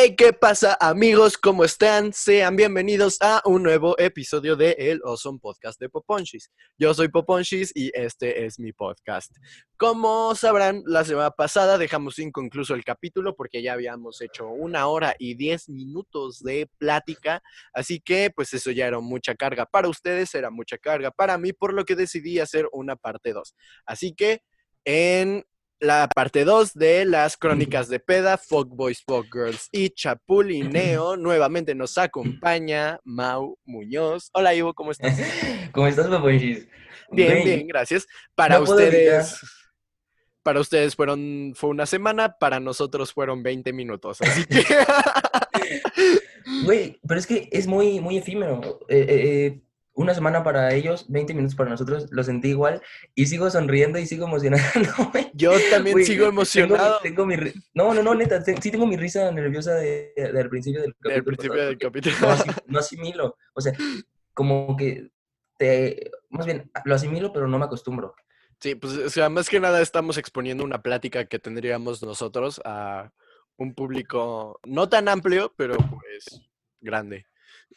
Hey, ¿qué pasa amigos? ¿Cómo están? Sean bienvenidos a un nuevo episodio de El Awesome Podcast de Poponchis. Yo soy Poponchis y este es mi podcast. Como sabrán, la semana pasada dejamos inconcluso el capítulo porque ya habíamos hecho una hora y diez minutos de plática, así que pues eso ya era mucha carga para ustedes, era mucha carga para mí, por lo que decidí hacer una parte 2. Así que en la parte 2 de las crónicas de Peda, Folk Boys, Folk Girls y Chapulineo. Nuevamente nos acompaña Mau Muñoz. Hola Ivo, ¿cómo estás? ¿Cómo estás, Paponchis? Bien, bien, gracias. Para ustedes, para ustedes fueron, fue una semana, para nosotros fueron 20 minutos, así que... Güey, pero es que es muy, muy efímero. Eh, eh, eh una semana para ellos, 20 minutos para nosotros, lo sentí igual y sigo sonriendo y sigo emocionado. Yo también sigo emocionado. Tengo, mi, no, no, no, neta, sí tengo mi risa nerviosa de, del principio del capítulo. Del principio del capítulo. No, asimilo, o sea, como que te, más bien, lo asimilo, pero no me acostumbro. Sí, pues, o sea, más que nada estamos exponiendo una plática que tendríamos nosotros a un público no tan amplio, pero pues grande.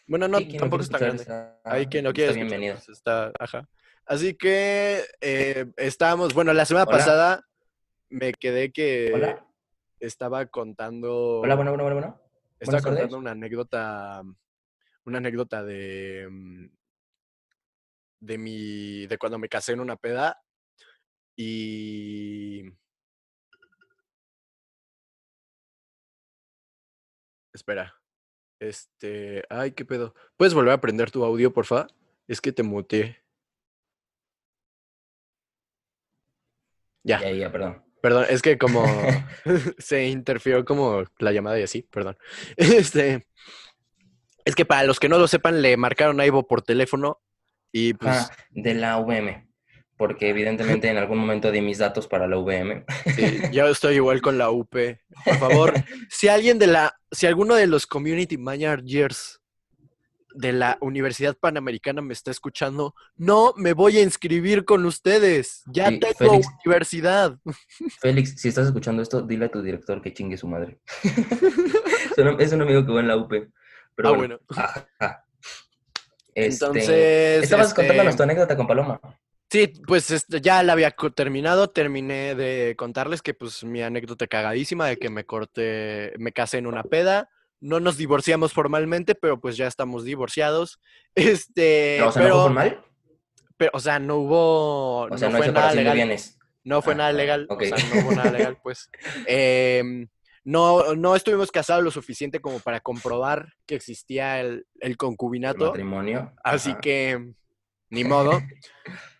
Bueno, no, tampoco está grande. Hay quien no quiere. bienvenido. Pues, está, ajá. Así que eh, estábamos, bueno, la semana pasada me quedé que Hola. estaba contando. Hola, bueno, bueno, bueno, bueno. Estaba contando una anécdota, una anécdota de mm, de mi, de cuando me casé en una peda y Espera. Este, ay, qué pedo. ¿Puedes volver a prender tu audio, porfa? Es que te muteé. Ya. Ya, ya, perdón. Perdón, es que como se interfirió como la llamada y así, perdón. Este, es que para los que no lo sepan, le marcaron a Ivo por teléfono y pues... Ah, de la VM porque evidentemente en algún momento di mis datos para la VM. Sí, yo estoy igual con la UP. Por favor, si alguien de la, si alguno de los community managers de la Universidad Panamericana me está escuchando, no me voy a inscribir con ustedes. Ya tengo universidad. Félix, si estás escuchando esto, dile a tu director que chingue su madre. es un amigo que va en la UP. Pero ah, bueno. Este, Entonces. Estabas este contándonos tu anécdota con Paloma. Sí, pues este, ya la había terminado, terminé de contarles que pues mi anécdota cagadísima de que me corté, me casé en una peda, no nos divorciamos formalmente, pero pues ya estamos divorciados. Este, o sea, ¿no fue formal? Pero, o sea, no hubo, no, fue nada legal. No fue nada legal, o sea, no hubo nada legal, pues. Em, no, no estuvimos casados lo suficiente como para comprobar que existía el, el concubinato. El matrimonio. Así que, ni modo.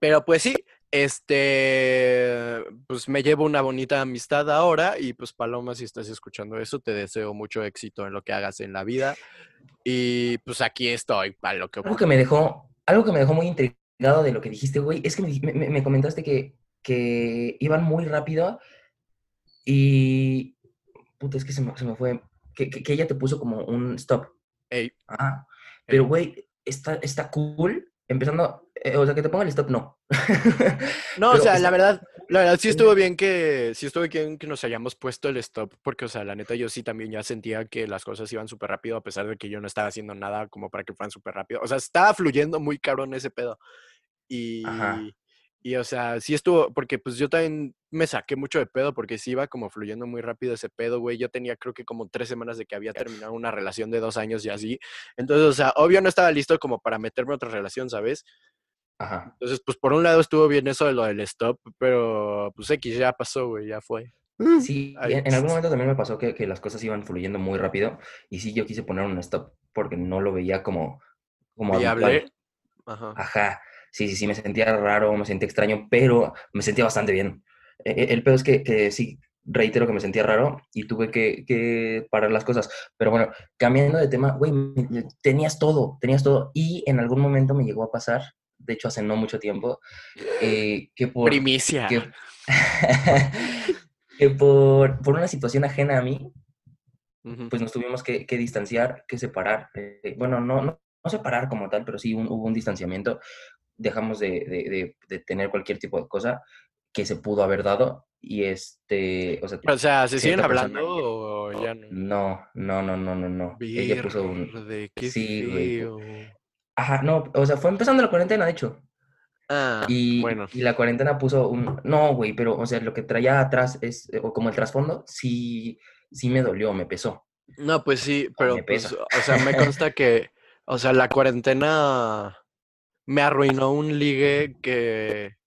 Pero pues sí, este, pues me llevo una bonita amistad ahora y pues Paloma, si estás escuchando eso, te deseo mucho éxito en lo que hagas en la vida y pues aquí estoy para lo que... Algo que me dejó, algo que me dejó muy intrigado de lo que dijiste, güey, es que me, comentaste que, que, iban muy rápido y... Puta, es que se me, fue... Que, que, ella te puso como un stop. Ey. Ah, pero güey, está, está cool empezando eh, o sea, que te ponga el stop, no. no, o sea, la verdad, la verdad sí estuvo bien que, sí estuvo bien que nos hayamos puesto el stop, porque, o sea, la neta, yo sí también ya sentía que las cosas iban súper rápido, a pesar de que yo no estaba haciendo nada como para que fueran súper rápido. O sea, estaba fluyendo muy caro en ese pedo. Y, y, o sea, sí estuvo, porque pues yo también me saqué mucho de pedo, porque sí iba como fluyendo muy rápido ese pedo, güey. Yo tenía creo que como tres semanas de que había terminado una relación de dos años y así. Entonces, o sea, obvio no estaba listo como para meterme en otra relación, ¿sabes? Ajá. Entonces, pues por un lado estuvo bien eso de lo del stop, pero pues X ya pasó, güey, ya fue. Sí, en, algún momento también me pasó que, que, las cosas iban fluyendo muy rápido y sí, yo quise poner un stop porque no lo veía como... como Viable. Ajá. Ajá. Sí, sí, sí, me sentía raro, me sentía extraño, pero me sentía bastante bien. E, e, el peor es que, que sí, reitero que me sentía raro y tuve que, que, parar las cosas. Pero bueno, cambiando de tema, güey, tenías todo, tenías todo. Y en algún momento me llegó a pasar de hecho hace no mucho tiempo, eh, que por... Primicia. Que, por, por, una situación ajena a mí, pues nos tuvimos que, que distanciar, que separar. Eh, bueno, no, no, no, separar como tal, pero sí hubo un distanciamiento. Dejamos de, de, de, tener cualquier tipo de cosa que se pudo haber dado y este, o sea, O sea, ¿se siguen cierta persona- hablando o ya no? No, no, no, no, no, no. Ella puso un... Qué Sí, güey. Ajá, no, o sea, fue empezando la cuarentena, de hecho. Ah, Y, bueno. y la cuarentena puso un... No, güey, pero, o sea, lo que traía atrás es, o como el trasfondo, sí, sí me dolió, me pesó. No, pues sí, pero me pues, o sea, me consta que, o sea, la cuarentena me arruinó un ligue que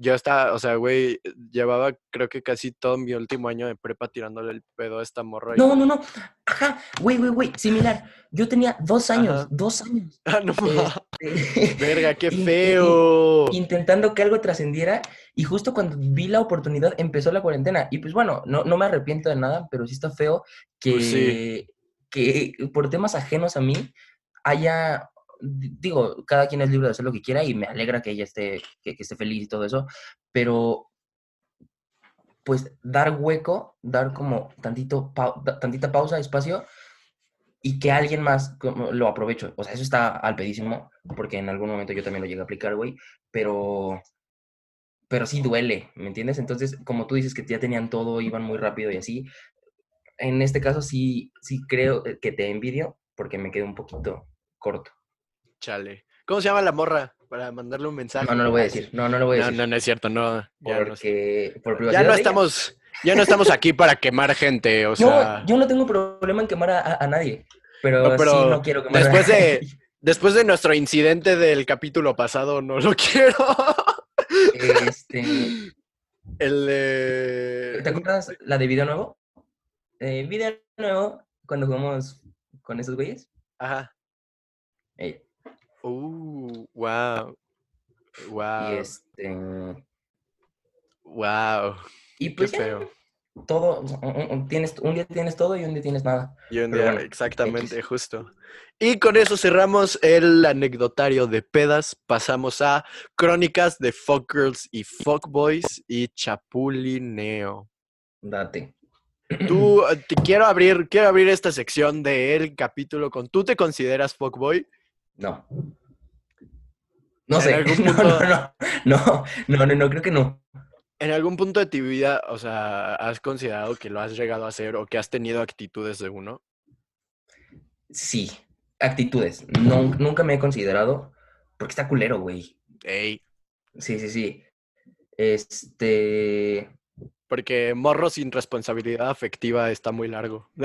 yo estaba, o sea, güey, llevaba creo que casi todo mi último año de prepa tirándole el pedo a esta morra. No, no, no. Ajá, güey, güey, güey, similar. Yo tenía dos años, Ajá. dos años. Ah, no, este, verga, qué feo. intentando que algo trascendiera y justo cuando vi la oportunidad empezó la cuarentena y pues bueno, no, no me arrepiento de nada, pero sí está feo que, Pues sí. que por temas ajenos a mí haya, digo, cada quien es libre de hacer lo que quiera y me alegra que ella esté, que, que esté feliz y todo eso, pero pues dar hueco, dar como tantito, da- tantita pausa, espacio y que alguien más lo aproveche. O sea, eso está al pedísimo, porque en algún momento yo también lo llegué a aplicar, güey, pero, pero sí duele, ¿me entiendes? Entonces, como tú dices que ya tenían todo, iban muy rápido y así, en este caso sí, sí creo eh, que te envidio, porque me quedé un poquito corto. Chale. ¿Cómo se llama la morra? Para mandarle un mensaje. No, no lo voy a decir, no, no lo voy a decir, no, no es cierto, no. Ya, no, por ya no de estamos, ya no estamos aquí para quemar gente, o No, yo no tengo problema en quemar a, a- a nadie, pero, No, pero sí no quiero quemar a después de- nadie. Después de nuestro incidente del capítulo pasado, no lo quiero. Este, El de... ¿Te acuerdas la de video nuevo? Eh, video nuevo, cuando jugamos con esos güeyes. Ajá. Uh, wow. Wow. Y este. Wow. Y Qué pues ya, todo. Tienes, un día tienes todo y un día tienes nada. Y un Pero día, bueno, exactamente, justo. Y con eso cerramos el anecdotario de pedas. Pasamos a crónicas de fuckgirls y fuckboys y chapulineo. Date. Tú, eh, te quiero abrir, quiero abrir esta sección del capítulo con ¿tú te consideras fuckboy? No. No sé. No, no, no. No, no, no, no, creo que no. ¿En algún punto de tu vida, o sea, has considerado que lo has llegado a hacer o que has tenido actitudes de uno? Sí. Actitudes. No, nunca me he considerado. Porque está culero, güey. Ey, Sí, sí, sí. Este. porque morro sin responsabilidad afectiva está muy largo.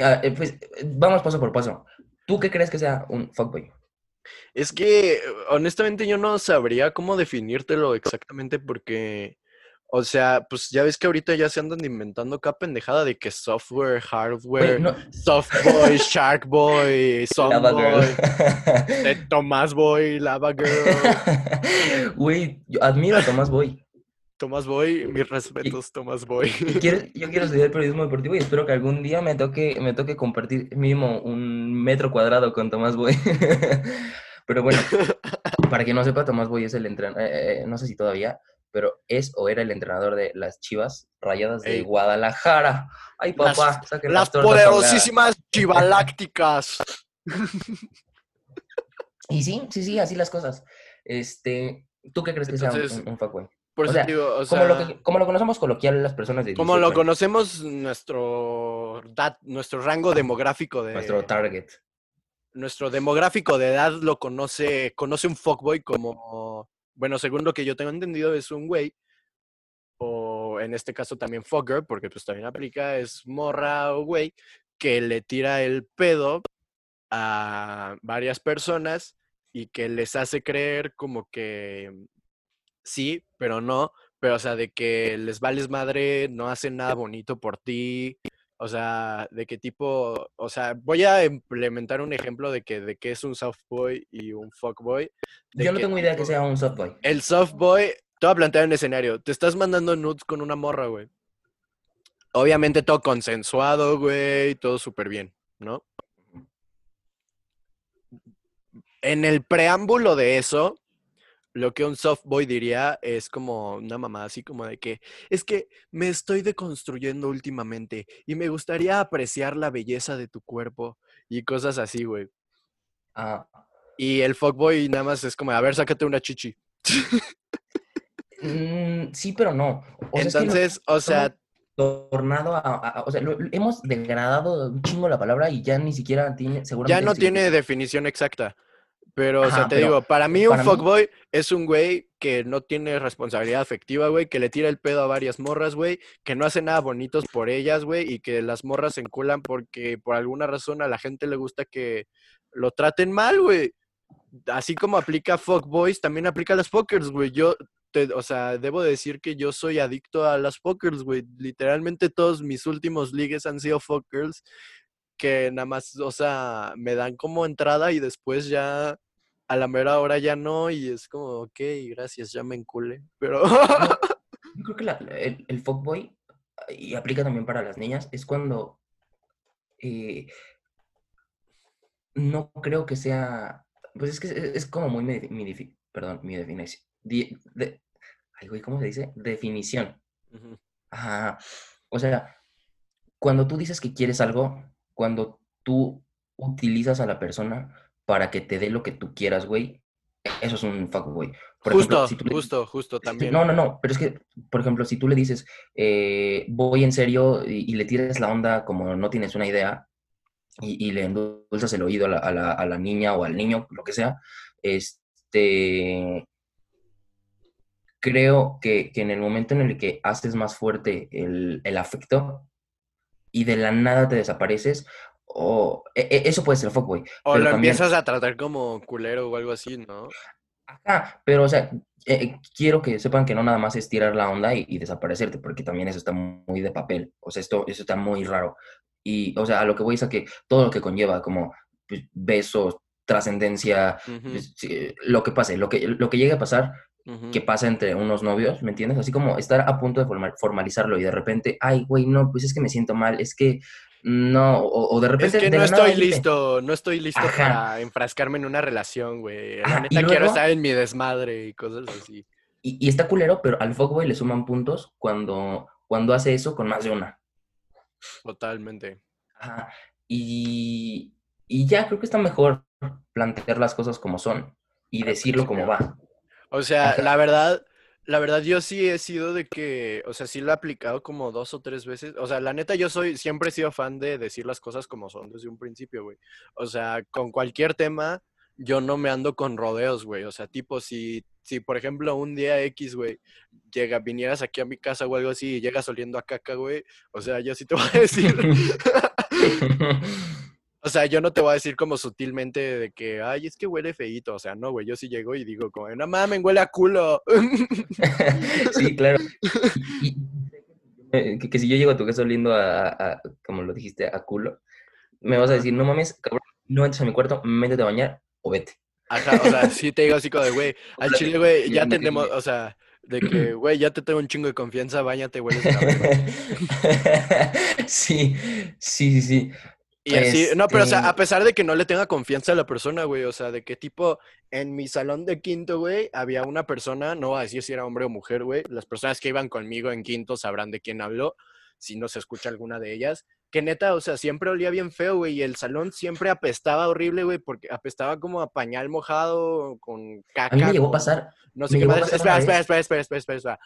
Ah, eh, pues vamos paso por paso. ¿Tú qué crees que sea un fuckboy? Es que honestamente yo no sabría cómo definírtelo exactamente porque, o sea, pues ya ves que ahorita ya se andan inventando cada pendejada de que software, hardware, no, softboy, sharkboy, softboy, eh, Tomás Boy, Lava Girl, Güey, admiro a Tomás Boy. Tomás Boy, mis respetos, Tomás Boy. Quiero- yo quiero estudiar periodismo deportivo y espero que algún día me toque, me toque compartir mínimo un metro cuadrado con Tomás Boy. Pero bueno, para quien no sepa, Tomás Boy es el entrenador, no sé si todavía, pero es o era el entrenador de las Chivas Rayadas de Ey. Guadalajara. Ay, Las- papá, Las ahogadas. poderosísimas chivalácticas. Y sí, sí, sí, así las cosas. Este, ¿tú qué crees que sea Entonces, un, un, un fuckboy? Por O eso sea, te digo, o Como, lo sea, que- como lo conocemos coloquial las personas de como 18 lo años, conocemos nuestro dat- nuestro rango demográfico de nuestro target. nuestro demográfico de edad lo conoce, conoce un fuckboy como, bueno, según lo que yo tengo entendido, es un güey, o en este caso también fucker, porque pues también aplica, es morra o güey, que le tira el pedo a varias personas y que les hace creer como que sí, pero no, pero o sea, de que les vales madre, no hacen nada bonito por ti, o sea, de qué tipo, o sea, voy a implementar un ejemplo de que de qué es un softboy y un fuckboy. de Yo no qué tengo idea que sea un softboy. El softboy, te voy a plantear un escenario. Te estás mandando nudes con una morra, güey. Obviamente todo consensuado, güey, todo súper bien, ¿no? En el preámbulo de eso, lo que un softboy diría es como una mamá así como de que es que me estoy deconstruyendo últimamente y me gustaría apreciar la belleza de tu cuerpo y cosas así, güey. Ah, Y el fuckboy nada más es como, a ver, sácate una chichi. Mm, sí, pero no. O sea, es que lo- Entonces, o sea, tornado a, a- o sea, lo- hemos degradado un chingo la palabra y ya ni siquiera tiene, ya seguramente no el tiene definición exacta. Pero, o sea, te digo, para mí un mí- fuckboy es un güey que no tiene responsabilidad afectiva, güey, que le tira el pedo a varias morras, güey, que no hace nada bonitos por ellas, güey, y que las morras se enculan porque por alguna razón a la gente le gusta que lo traten mal, güey. Así como aplica fuckboys, también aplica a las fuckers, güey. Yo, te- o sea, debo decir que yo soy adicto a las fuckers, güey. Literalmente todos mis últimos ligues han sido fuckers que nada más, o sea, me dan como entrada y después ya a la mera hora ya no y es como, ok, gracias, ya me encule. Pero yo creo que la- el, el fuckboy, y aplica también para las niñas, es cuando eh, no creo que sea, pues es que es, es como muy mi, mi defi- perdón, mi definición. de- ay, güey, ¿cómo se dice? Definición. Ajá. O sea, cuando tú dices que quieres algo, cuando tú utilizas a la persona para que te dé lo que tú quieras, güey, eso es un fuckboy. Por ejemplo, justo, si tú le- justo, justo también. No, no, no, pero es que, por ejemplo, si tú le dices, eh, voy en serio y, y le tiras la onda como no tienes una idea y, y le endulzas el oído a la, a la- a la niña o al niño, lo que sea, este, creo que, que en el momento en el que haces más fuerte el, el afecto y de la nada te desapareces, o e- e- eso puede ser fuckboy. o lo también- empiezas a tratar como culero o algo así, ¿no? Ajá, pero o sea, eh, quiero que sepan que no nada más es tirar la onda y, y desaparecerte, porque también eso está muy de papel, o sea, esto, eso está muy raro. Y, o sea, a lo que voy es a que todo lo que conlleva, como pues, besos, trascendencia, Ujú, pues, sí, lo que pase, lo que, lo que llegue a pasar, que pasa entre unos novios, ¿me entiendes? Así como estar a punto de formal- formalizarlo y de repente, ay, güey, no, pues es que me siento mal, es que no, o, o de Es repente... que de no nada estoy listo, no estoy listo Ajá. para enfrascarme en una relación, güey. La Ajá, neta y quiero estar en mi desmadre y cosas así. Y, y está culero, pero al fuckboy le suman puntos cuando, cuando hace eso con más de una. Totalmente. Ajá. Y, y ya creo que está mejor plantear las cosas como son y decirlo como va. O sea, la verdad, la verdad yo sí he sido de que, o sea, sí lo he aplicado como dos o tres veces. O sea, la neta yo soy, siempre he sido fan de decir las cosas como son desde un principio, güey. O sea, con cualquier tema, yo no me ando con rodeos, güey. O sea, tipo, si, si por ejemplo un día X, güey, llega, vinieras aquí a mi casa o algo así y llegas oliendo a caca, güey, o sea, yo sí te voy a decir. O sea, yo no te voy a decir como sutilmente de que, ay, es que huele feíto. O sea, no, güey, yo sí llego y digo como, no mames, huele a culo. sí, claro. Y, y- que, que si yo llego a tu casa oliendo a, a- a- como lo dijiste, a culo, me vas a decir, no mames, cabrón, no entres a mi cuarto, métete a bañar o vete. Ajá, o sea, sí te digo así como de, güey, al chile, güey, ya tenemos, o sea, de que, güey, ya te tengo un chingo de confianza, bañate, hueles sí, sí, sí, sí. Y así, no, pero o sea, Este- a pesar de que no le tenga confianza a la persona, güey, o sea, de que tipo, en mi salón de quinto, güey, había una persona, no voy a decir si era hombre o mujer, güey, las personas que iban conmigo en quinto sabrán de quién hablo, si no se escucha alguna de ellas, que neta, o sea, siempre olía bien feo, güey, y el salón siempre apestaba horrible, güey, porque apestaba como a pañal mojado, con caca. A mí me llegó a pasar, No sé qué más. Espera, espera, espera, espera, espera, espera.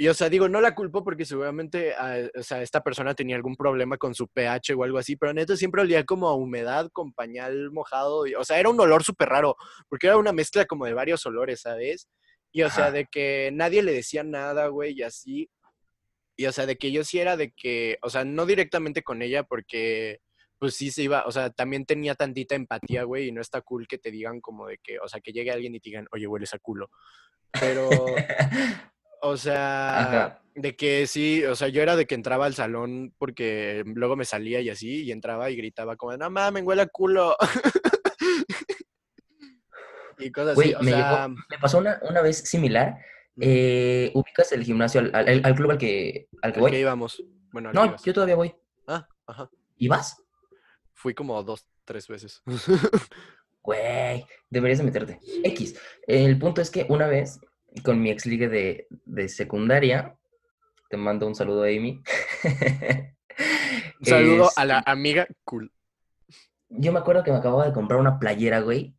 Y o sea, digo, no la culpo porque seguramente, ah, o sea, esta persona tenía algún problema con su pH o algo así, pero neta siempre olía como a humedad con pañal mojado. y- o sea, era un olor súper raro, porque era una mezcla como de varios olores, ¿sabes? Y o sea, de que nadie le decía nada, güey, y así. Y o sea, de que yo sí era de que, o sea, no directamente con ella porque pues sí se iba, o sea, también tenía tantita empatía, güey, y no está cool que te digan como de que, o sea, que llegue alguien y te digan, oye, hueles a culo. Pero, o sea, Ajá. de que sí, o sea, yo era de que entraba al salón porque luego me salía y así, y entraba y gritaba como, no mames, huele a culo. y cosas así, o me, llegó- sea, me pasó una, una vez similar. eh, ubicas el gimnasio, al, al- al club al que, al que al voy. que íbamos. Bueno, que No, yo todavía voy. Ah, ajá. ¿Y vas? Fui como dos, tres veces. Güey, deberías de meterte. X. El punto es que una vez, con mi ex ligue de, de secundaria, te mando un saludo, Amy. Un saludo a la Este, amiga cool. Yo me acuerdo que me acababa de comprar una playera, güey.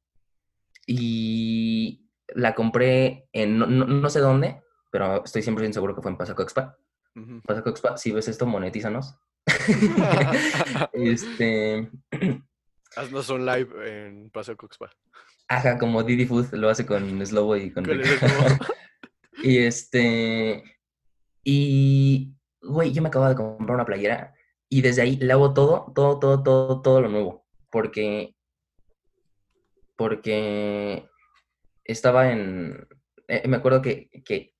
Y la compré en no, no- no sé dónde. pero estoy siempre bien seguro que fue en Pasaco Expa. Ujú. Pasaco Expa, si ves esto, monetízanos. este, Haznos un live en Paseo Coxpa. Ajá, como Didi Food lo hace con Slobo y con Rick. Y este, y, güey, yo me acabo de comprar una playera y desde ahí lavo todo, todo, todo, todo, todo lo nuevo. Porque, porque estaba en, eh, me acuerdo que, que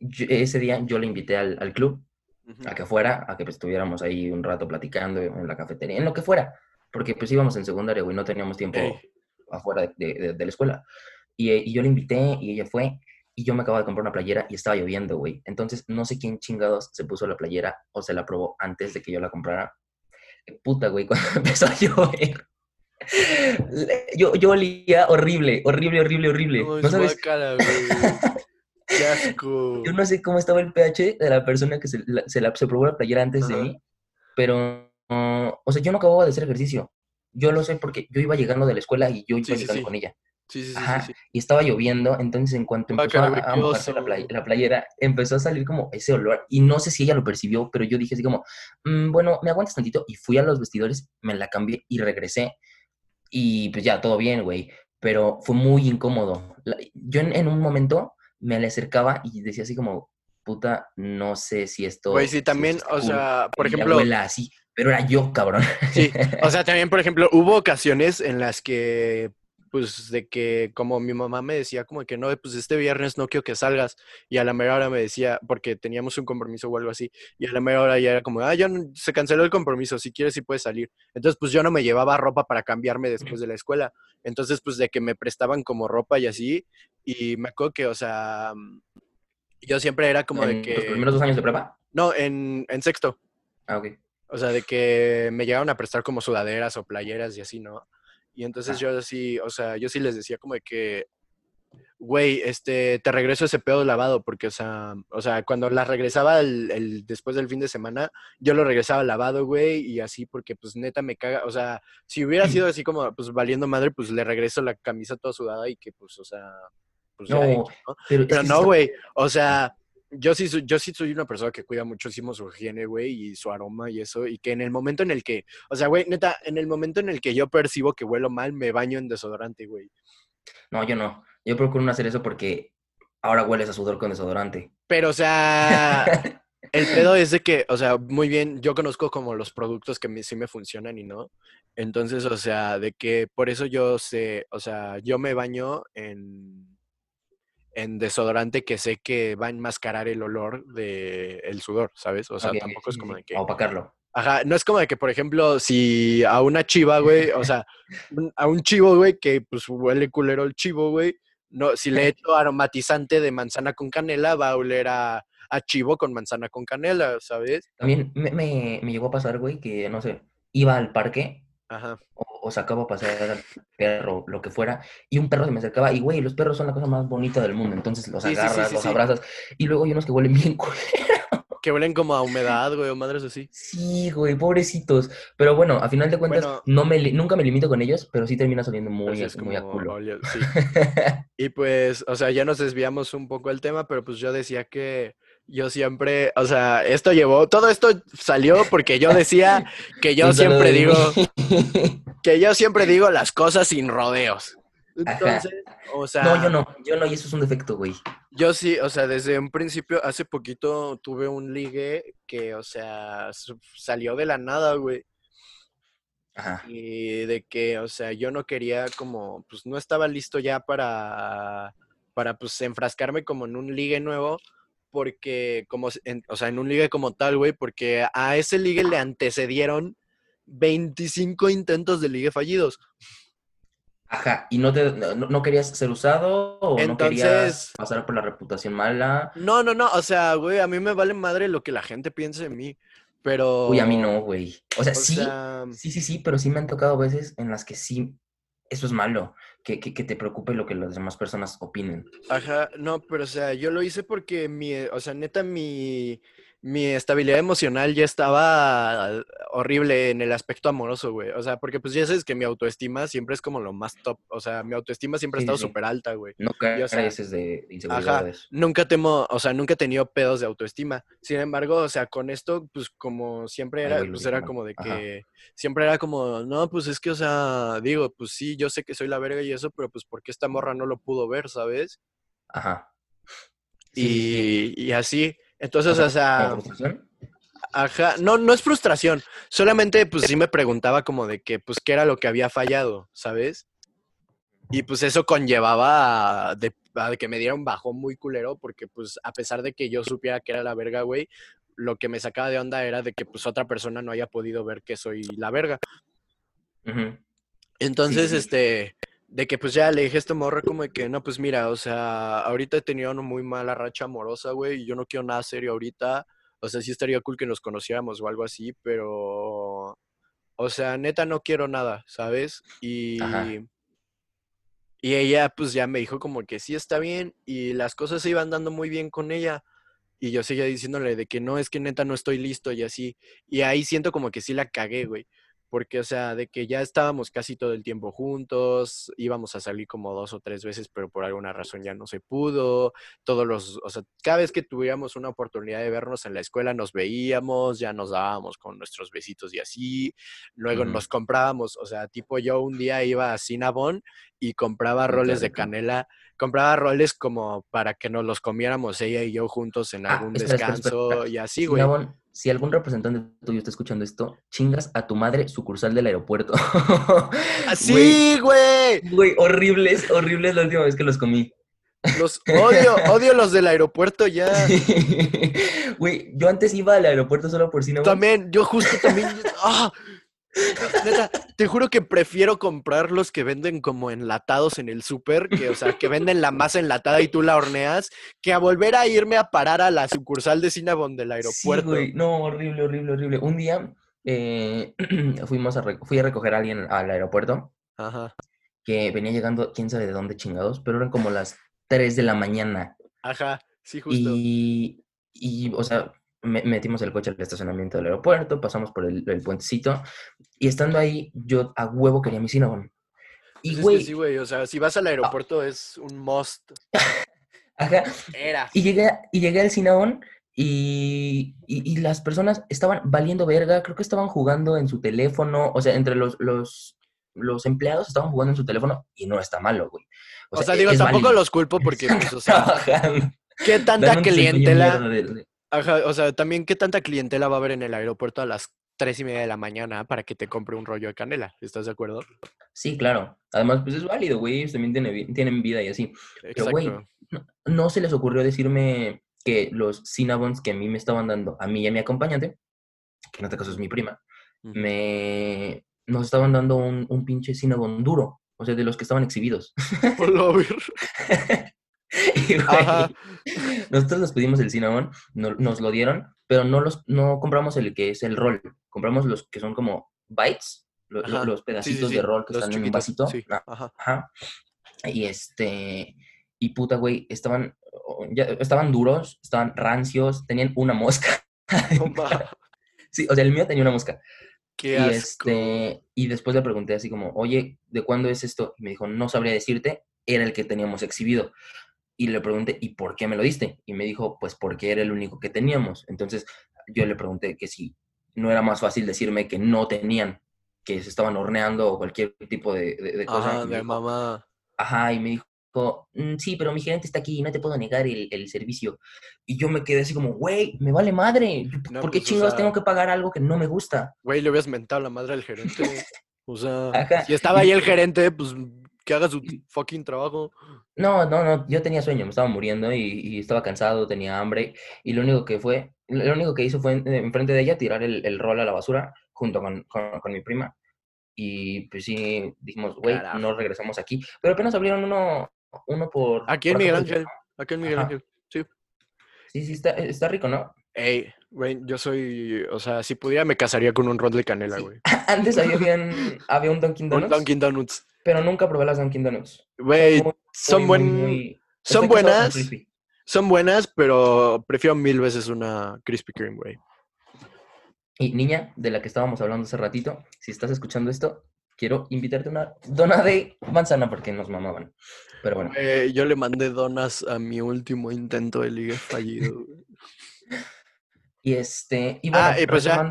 yo- ese día yo le invité al, al club a que fuera, a que pues, estuviéramos ahí un rato platicando en la cafetería, en lo que fuera, porque pues íbamos en secundaria, güey, no teníamos tiempo Ey. Afuera de, de- de- la escuela. Y, eh, y yo le invité y ella fue, y yo me acababa de comprar una playera y estaba lloviendo, güey. Entonces, no sé quién chingados se puso la playera o se la probó antes de que yo la comprara. Eh, Puta, güey, cuando empezó a llover. Yo, yo olía horrible, horrible, horrible, horrible. No, No, es sabes, güey. Qué asco. yo no sé cómo estaba el pH de la persona que se, la, se, la- se probó la playera antes de mí, pero, uh, o sea, yo no acababa de hacer ejercicio. Yo lo sé porque yo iba llegando de la escuela y yo iba Sí, llegando sí. con ella. Sí, sí, sí, Ajá, sí, sí. y estaba lloviendo, entonces en cuanto empezó Guácala, güey, a, a mojarse la, play- la playera, empezó a salir como ese olor, y no sé si ella lo percibió, pero yo dije así como, "Mm, bueno, me aguantas tantito, y fui a los vestidores, me la cambié y regresé, y pues ya, todo bien, güey, pero fue muy incómodo. La- yo en, en un momento me le acercaba y decía así como, puta, no sé si esto... Güey, sí, si también, o cool, sea, por ya ejemplo, huela así, pero era yo, cabrón. sí, o sea, también, por ejemplo, hubo ocasiones en las que, pues, de que, como mi mamá me decía, como que no, pues este viernes no quiero que salgas, y a la mera hora me decía, porque teníamos un compromiso o algo así, y a la mera hora ya era como, ah, ya no- se canceló el compromiso, si quieres sí puedes salir. Entonces, pues yo no me llevaba ropa para cambiarme después de la escuela, entonces, pues, de que me prestaban como ropa y así, y me acuerdo que, o sea, yo siempre era como de que, los primeros dos años de prepa. no, en, en sexto. Ah, ok. O sea, de que me llegaron a prestar como sudaderas o playeras y así, ¿no? Y entonces Ah. yo sí, o sea, yo sí les decía como de que, güey, este, te regreso ese pedo lavado, porque, o sea, o sea, cuando las regresaba el, el- después del fin de semana, yo lo regresaba lavado, güey, y así, porque, pues, neta, me caga, o sea, si hubiera sido así como, pues, valiendo madre, pues, le regreso la camisa toda sudada y que, pues, o sea, pues, No, ¿no? pero, Pero no, güey. O sea, yo sí, soy- yo sí soy una persona que cuida muchísimo su higiene, güey, y su aroma y eso. Y que en el momento en el que, o sea, güey, neta, en el momento en el que yo percibo que huelo mal, me baño en desodorante, güey. No, yo no. Yo procuro no hacer eso porque ahora hueles a sudor con desodorante. Pero, o sea, el pedo es de que, o sea, muy bien, yo conozco como los productos que me- sí me funcionan y no. Entonces, o sea, de que por eso yo sé, o sea, yo me baño en, en desodorante que sé que va a enmascarar el olor del el sudor, ¿sabes? O sea, tampoco es sí, como sí, de que... A opacarlo. Ajá, no es como de que, por ejemplo, si a una chiva, güey, o sea, un- a un chivo, güey, que pues huele culero el chivo, güey, no, si le echo aromatizante de manzana con canela, va a oler a, a chivo con manzana con canela, ¿sabes? También me, me- me llegó a pasar, güey, que, no sé, iba al parque Ajá. o, o sacaba a pasear al perro, lo que fuera, y un perro se me acercaba, y, güey, los perros son la cosa más bonita del mundo, entonces los Sí, sí, sí, agarras, sí, los abrazas, y luego hay unos que huelen bien. Que huelen como a humedad, güey, o madres así. Sí, güey, pobrecitos. Pero bueno, a final de cuentas, Bueno. no me, nunca me limito con ellos, pero sí terminas oliendo muy, es muy a culo. Y pues, o sea, ya nos desviamos un poco del tema, pero pues yo decía que yo siempre, o sea, esto llevó, todo esto salió porque yo decía que yo siempre digo, que yo siempre digo las cosas sin rodeos. Ajá. Entonces, o sea, No, yo no, yo no, y eso es un defecto, güey. yo sí, o sea, desde un principio, hace poquito tuve un ligue que, o sea, salió de la nada, güey. Ajá. Y de que, o sea, yo no quería como, pues no estaba listo ya para, para pues enfrascarme como en un ligue nuevo, porque como, en- o sea, en un ligue como tal, güey, porque a ese ligue le antecedieron 25 intentos de ligue fallidos. Ajá, ¿y no, te, no, no querías ser usado o no querías pasar por la reputación mala? No, no, no, o sea, güey, a mí me vale madre lo que la gente piense de mí, pero... Uy, a mí no, güey. O sea, O sí, sea, sí, sí, sí, pero sí me han tocado veces en las que sí, eso es malo, que, que, que te preocupe lo que las demás personas opinen. Ajá, no, pero o sea, yo lo hice porque mi, o sea, neta, mi, mi estabilidad emocional ya estaba horrible en el aspecto amoroso, güey. O sea, porque pues ya sabes que mi autoestima siempre es como lo más top. O sea, mi autoestima siempre ha estado sí. súper alta, güey. No Y, o sea, careces de, Ajá, nunca temo, o sea, nunca he tenido pedos de autoestima. Sin embargo, o sea, con esto, pues como siempre era, pues era como de Ajá. que, siempre era como, no, pues es que, o sea, digo, pues sí, yo sé que soy la verga y eso, pero pues porque esta morra no lo pudo ver, ¿sabes? Ajá. Sí. Y así. O Entonces, sea, o sea, ajá, no, no es frustración, solamente pues sí me preguntaba como de que, pues, qué era lo que había fallado, ¿sabes? Y pues eso conllevaba a, de, a que me diera un bajón muy culero, porque pues a pesar de que yo supiera que era la verga, güey, lo que me sacaba de onda era de que pues otra persona no haya podido ver que soy la verga. Entonces, sí. este, de que pues ya le dije a esta morra como de que, no, pues mira, o sea, ahorita he tenido una muy mala racha amorosa, güey, y yo no quiero nada serio ahorita. O sea, sí estaría cool que nos conociéramos o algo así, pero, o sea, neta no quiero nada, ¿sabes? Y, Ajá. y ella pues ya me dijo como que sí está bien y las cosas se iban dando muy bien con ella. Y yo seguía diciéndole de que no, es que neta no estoy listo y así. Y ahí siento como que sí la cagué, güey. Porque, o sea, de que ya estábamos casi todo el tiempo juntos, íbamos a salir como dos o tres veces, pero por alguna razón ya no se pudo. Todos los, o sea, cada vez que tuviéramos una oportunidad de vernos en la escuela, nos veíamos, ya nos dábamos con nuestros besitos y así. Luego nos comprábamos, o sea, tipo yo un día iba a Cinnabon y compraba Mm, roles de canela, compraba roles como para que nos los comiéramos ella y yo juntos en Ah, algún espera, espera, espera, descanso espera. y así, güey. Cinnabon, si algún representante tuyo está escuchando esto, chingas a tu madre sucursal del aeropuerto. Güey, ¡Así, güey! güey, horribles, horribles la última vez que los comí. Los odio, odio los del aeropuerto ya. Güey, yo antes iba al aeropuerto solo por Cinnabon. También, yo justo también. ¡Ah! Neta, te juro que prefiero comprar los que venden como enlatados en el súper, que, o sea, que venden la masa enlatada y tú la horneas, que a volver a irme a parar a la sucursal de Cinnabon del Sí, aeropuerto. güey, no, horrible, horrible, horrible. Un día eh, fuimos a fui a recoger a alguien al aeropuerto Ajá, que venía llegando, quién sabe de dónde chingados, pero eran como las 3 de la mañana. ajá, sí, justo. Y, y, o sea, metimos el coche al estacionamiento del aeropuerto, pasamos por el, el puentecito, y estando ahí, yo a huevo quería mi Cinnabon. Y, Pues es que güey, sí, güey, o sea, si vas al aeropuerto es un must. ajá, Era. y llegué, y llegué al Cinnabon y, y, y las personas estaban valiendo verga, creo que estaban jugando en su teléfono, o sea, entre los, los, los empleados estaban jugando en su teléfono, y no está malo, güey. O sea, digo, tampoco válido. los culpo porque, pues, o sea, ¿qué tanta clientela? Ajá, o sea, también qué tanta clientela va a haber en el aeropuerto a las tres y media de la mañana para que te compre un rollo de canela. ¿Estás de acuerdo? Sí, claro. Además, pues es válido, güey. Ellos también tienen, vi- tienen vida y así. Pero, güey, Exacto. no, no se les ocurrió decirme que los Cinnabons que a mí me estaban dando, a mí y a mi acompañante, que en este caso es mi prima, me nos estaban dando un, un pinche Cinnabon duro. O sea, de los que estaban exhibidos. Y, güey, nosotros nos pedimos el Cinnabon, no- nos lo dieron, pero no, los, no compramos el que es el rol. Compramos los que son como bites, lo- lo- Ajá. los Sí, sí, pedacitos sí, de rol que los están en un vasito. Ah, ajá. Ajá. Y este, y puta, güey, estaban, ya, estaban duros, estaban rancios, tenían una mosca. Sí, o sea, el mío tenía una mosca. qué Y asco. este, y después le pregunté así como, oye, ¿de cuándo es esto? Y me dijo, no sabría decirte, era el que teníamos exhibido. Y le pregunté, ¿y por qué me lo diste? Y me dijo, pues porque era el único que teníamos. Entonces yo le pregunté que si no era más fácil decirme que no tenían, que se estaban horneando o cualquier tipo de, de- de cosa. Ajá, me de mamá. Ajá, y me dijo, "Mm, sí, pero mi gerente está aquí y no te puedo negar el, el servicio. Y yo me quedé así como, güey, me vale madre. No, ¿Por qué pues, o chingados sea- tengo que pagar algo que no me gusta? Güey, le hubieras mentado a la madre al gerente. O sea, Ajá. si estaba ahí el gerente, pues que haga su fucking trabajo. No, no, no, yo tenía sueño, me estaba muriendo y, y estaba cansado, tenía hambre. Y lo único que fue, lo único que hizo fue en- enfrente de ella tirar el, el rol a la basura junto con, con- con mi prima. Y pues sí, dijimos, güey, no regresamos aquí. Pero apenas abrieron uno, uno por... Aquí en Miguel Ángel. Aquí en Miguel Ajá. Ángel. Sí. Sí, sí, está, está rico, ¿no? Ey, güey, yo soy. O sea, si pudiera, me casaría con un rol de canela, Sí. güey. Antes había, había un Dunkin' Un Donuts, Dunkin' Donuts. Pero nunca probé las Dunkin' Donuts. Güey, son muy, buen. muy- son buenas. Son buenas, pero prefiero mil veces una Krispy Kreme, güey. Y niña, de la que estábamos hablando hace ratito, si estás escuchando esto, quiero invitarte a una dona de manzana porque nos mamaban. Pero bueno. Eh, yo le mandé donas a mi último intento de ligue fallido. Y este, y bueno, Ah, y pues ya.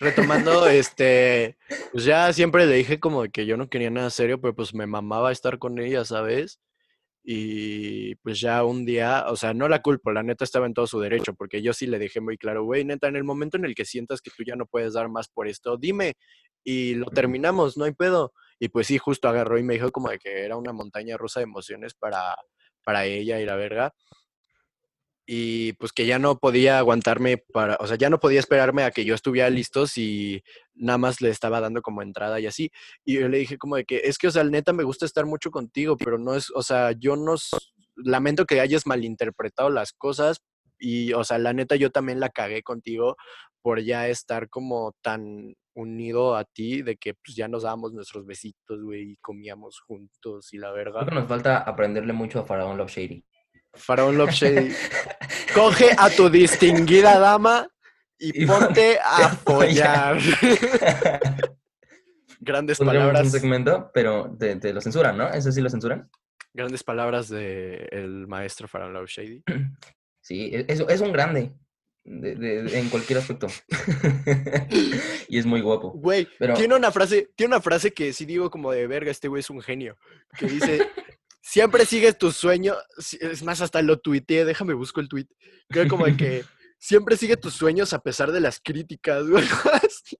Retomando, este, pues ya siempre le dije como de que yo no quería nada serio, pero pues me mamaba estar con ella, ¿sabes? Y pues ya un día, o sea, no la culpo, la neta estaba en todo su derecho, porque yo sí le dejé muy claro, güey, neta, en el momento en el que sientas que tú ya no puedes dar más por esto, dime, y lo terminamos, no hay pedo. Y pues sí, justo agarró y me dijo como de que era una montaña rusa de emociones para, para ella y la verga. Y pues que ya no podía aguantarme para, o sea, ya no podía esperarme a que yo estuviera listo si nada más le estaba dando como entrada y así. Y yo le dije como de que es que, o sea, neta me gusta estar mucho contigo, pero no es, o sea, yo no, lamento que hayas malinterpretado las cosas y, o sea, la neta yo también la cagué contigo por ya estar como tan unido a ti de que pues ya nos dábamos nuestros besitos, güey, y comíamos juntos y la creo verga. que nos falta aprenderle mucho a Faraón Love Shady. Faraón Love Shady. Coge a tu distinguida dama y Y ponte a follar. follar. Grandes Pondremos un palabras, segmento, pero te, te lo censuran, ¿no? ¿Eso sí lo censuran? grandes palabras del el maestro Faraón Love Shady. Sí, e- es, es un grande de- de- de- en cualquier aspecto. y es muy guapo. Güey, Pero- tiene una frase, tiene una frase que sí digo como de verga, este güey es un genio. Que dice, siempre sigues tus sueños. si- Es más, hasta lo tuiteé, déjame busco el tweet. Creo como de que siempre sigue tus sueños a pesar de las críticas, güey.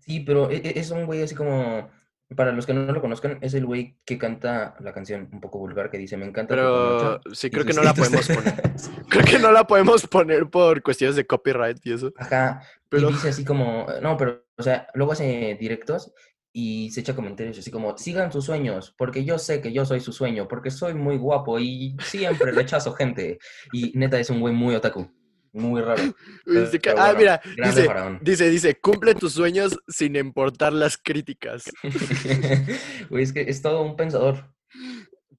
Sí, pero e- e- es un güey así como. Para los que no lo conozcan, es el güey que canta la canción un poco vulgar que dice: Me encanta tu Pero sí, creo que no la tetas". podemos poner. Creo que no la podemos poner por cuestiones de copyright y eso. Ajá. Pero- Y dice así como. No, pero, o sea, luego hace directos y se echa comentarios así como: Sigan sus sueños, porque yo sé que yo soy su sueño, porque soy muy guapo y siempre rechazo gente. Y neta es un güey muy otaku. Muy raro. Dice que- Pero ah, bueno, mira, dice, faraón. dice, dice, cumple tus sueños sin importar las críticas. Güey, es que es todo un pensador.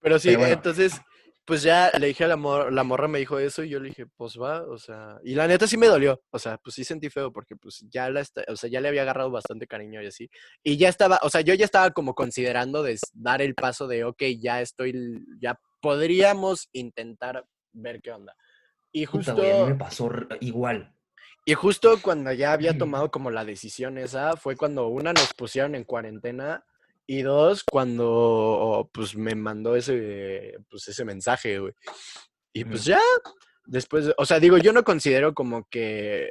Pero sí, Pero bueno. entonces, pues ya le dije a la morra, la morra me dijo eso y yo le dije, pues va, o sea, y la neta sí me dolió, o sea, pues sí sentí feo porque pues ya la, o sea, ya le había agarrado bastante cariño y así, y ya estaba, o sea, yo ya estaba como considerando de dar el paso de, ok, ya estoy, ya podríamos intentar ver qué onda. Y Puta, justo, güey, a mí me pasó igual. y justo cuando ya había tomado como la decisión esa, fue cuando una nos pusieron en cuarentena y dos cuando pues me mandó ese pues ese mensaje, güey. Y pues ya después, de- o sea, digo, yo no considero como que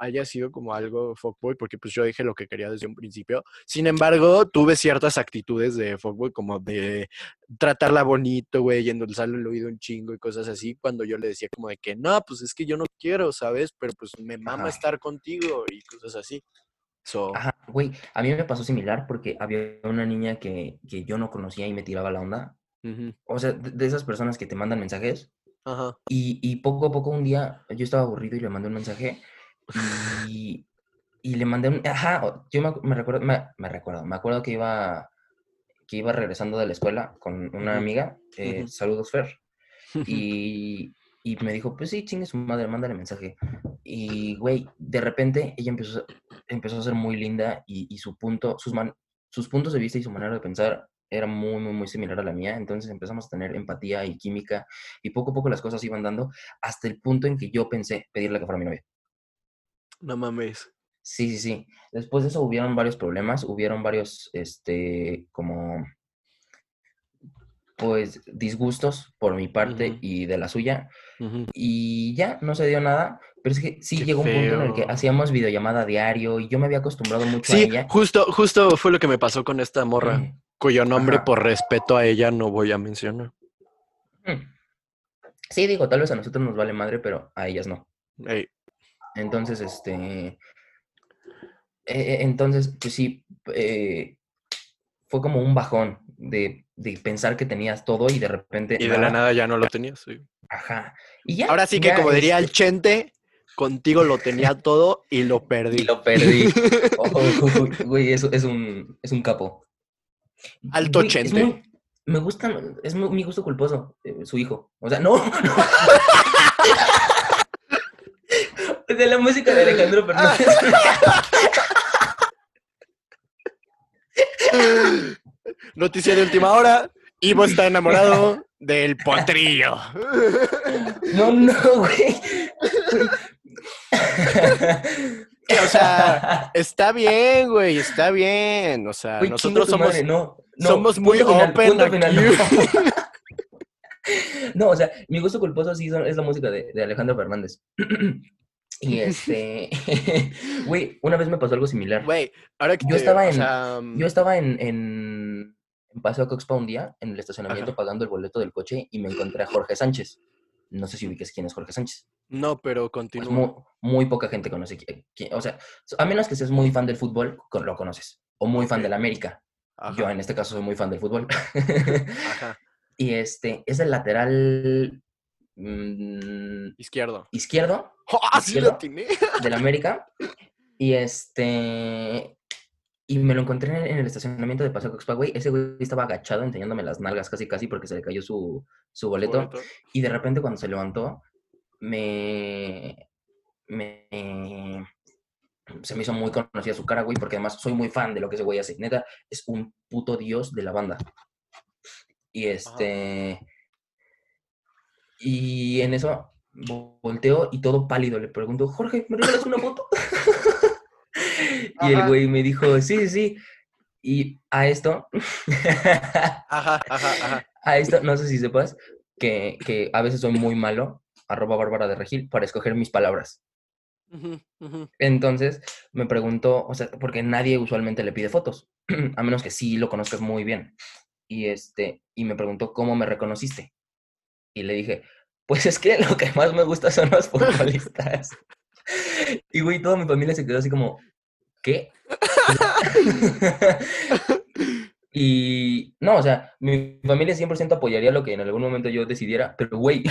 haya sido como algo fuckboy porque pues yo dije lo que quería desde un principio. Sin embargo, tuve ciertas actitudes de fuckboy como de tratarla bonito, güey, y endulzarle el oído un chingo y cosas así, cuando yo le decía como de que no, pues es que yo no quiero, ¿sabes? Pero pues me mama Ajá. estar contigo y cosas así. So, Ajá, güey, a mí me pasó similar porque había una niña que, que yo no conocía y me tiraba la onda. ujú, O sea, de, de esas personas que te mandan mensajes. Ajá. Y, y poco a poco un día yo estaba aburrido y le mandé un mensaje y, y le mandé un... Ajá, yo me, me recuerdo, me, me recuerdo, me acuerdo que iba, que iba regresando de la escuela con una amiga, eh, ujú. saludos Fer, y, y me dijo, pues sí, chingue su madre, mándale mensaje. Y, güey, de repente ella empezó, empezó a ser muy linda y, y su punto, sus, man- sus puntos de vista y su manera de pensar era muy, muy, muy similar a la mía. Entonces empezamos a tener empatía y química y poco a poco las cosas iban dando hasta el punto en que yo pensé pedirle que fuera mi novia. No mames. Sí, sí, sí. Después de eso hubieron varios problemas, hubieron varios, este, como, pues, disgustos por mi parte y de la suya. Y ya, no se dio nada. Pero es que sí Qué llegó un punto en el que hacíamos videollamada diario y yo me había acostumbrado mucho a Sí, ella. justo, justo fue lo que me pasó con esta morra, Mm, cuyo nombre Ajá. por respeto a ella no voy a mencionar. mm. Sí, digo, tal vez a nosotros nos vale madre, pero a ellas no. Ey, Entonces, este. eh, eh, entonces, pues sí, eh, fue como un bajón de, de pensar que tenías todo y de repente. y de la nada ya no lo tenías. sí. Ajá. Y ya. Ahora sí que ya, como diría el este, Chente, contigo lo tenía todo y lo Y perdí. lo perdí. Oh, güey, eso es un, es un capo. Alto Güey, es Chente. muy- me gusta, es mi, mi gusto culposo, eh, su hijo. O sea, no, no. De la música de Alejandro Fernández. Noticia de última hora. Ivo está enamorado del potrillo. No, no, güey. O sea, está bien, güey, está bien. O sea, Güey, nosotros somos, madre, no, no, somos muy final, open final, aquí. no. No, o sea, mi gusto culposo sí es la música de, de Alejandro Fernández. Y este, güey, una vez me pasó algo similar. Güey, ahora que Yo te- estaba o en- sea, Yo estaba en, en, en Paseo Coxpa un día, en el estacionamiento, Ajá. pagando el boleto del coche y me encontré a Jorge Sánchez. No sé si ubiques quién es Jorge Sánchez. No, pero Pues continúa. muy, muy poca gente conoce qui- quién. O sea, a menos que seas muy fan del fútbol, lo conoces. O muy fan del América. Ajá, Yo en este caso soy muy fan del fútbol. ajá, y este, es el lateral mm, izquierdo. izquierdo ¡Ah, sí del América. Y este. Y me lo encontré en, el estacionamiento de Paseo Coxpa, güey. Ese güey estaba agachado enseñándome las nalgas casi casi porque se le cayó su, su boleto. Boleto. Y de repente cuando se levantó, me... me se me hizo muy conocida su cara, güey, porque además soy muy fan de lo que ese güey hace. Neta, es un puto dios de la banda. Y este... Y en eso vo- volteo y todo pálido le pregunto, Jorge, ¿me regalas una foto? y el güey me dijo, sí, sí, sí. Y a esto, Ajá, ajá, ajá. a esto, no sé si sepas, que, que a veces soy muy malo, arroba Bárbara de Regil, para escoger mis palabras. Entonces me preguntó, o sea, porque nadie usualmente le pide fotos, a menos que sí lo conozcas muy bien. Y, este, y me preguntó, ¿cómo me reconociste? Y le dije, pues es que lo que más me gusta son los futbolistas. Y güey, toda mi familia se quedó así como, ¿qué? y no, o sea, mi familia 100% apoyaría lo que en algún momento yo decidiera, pero güey,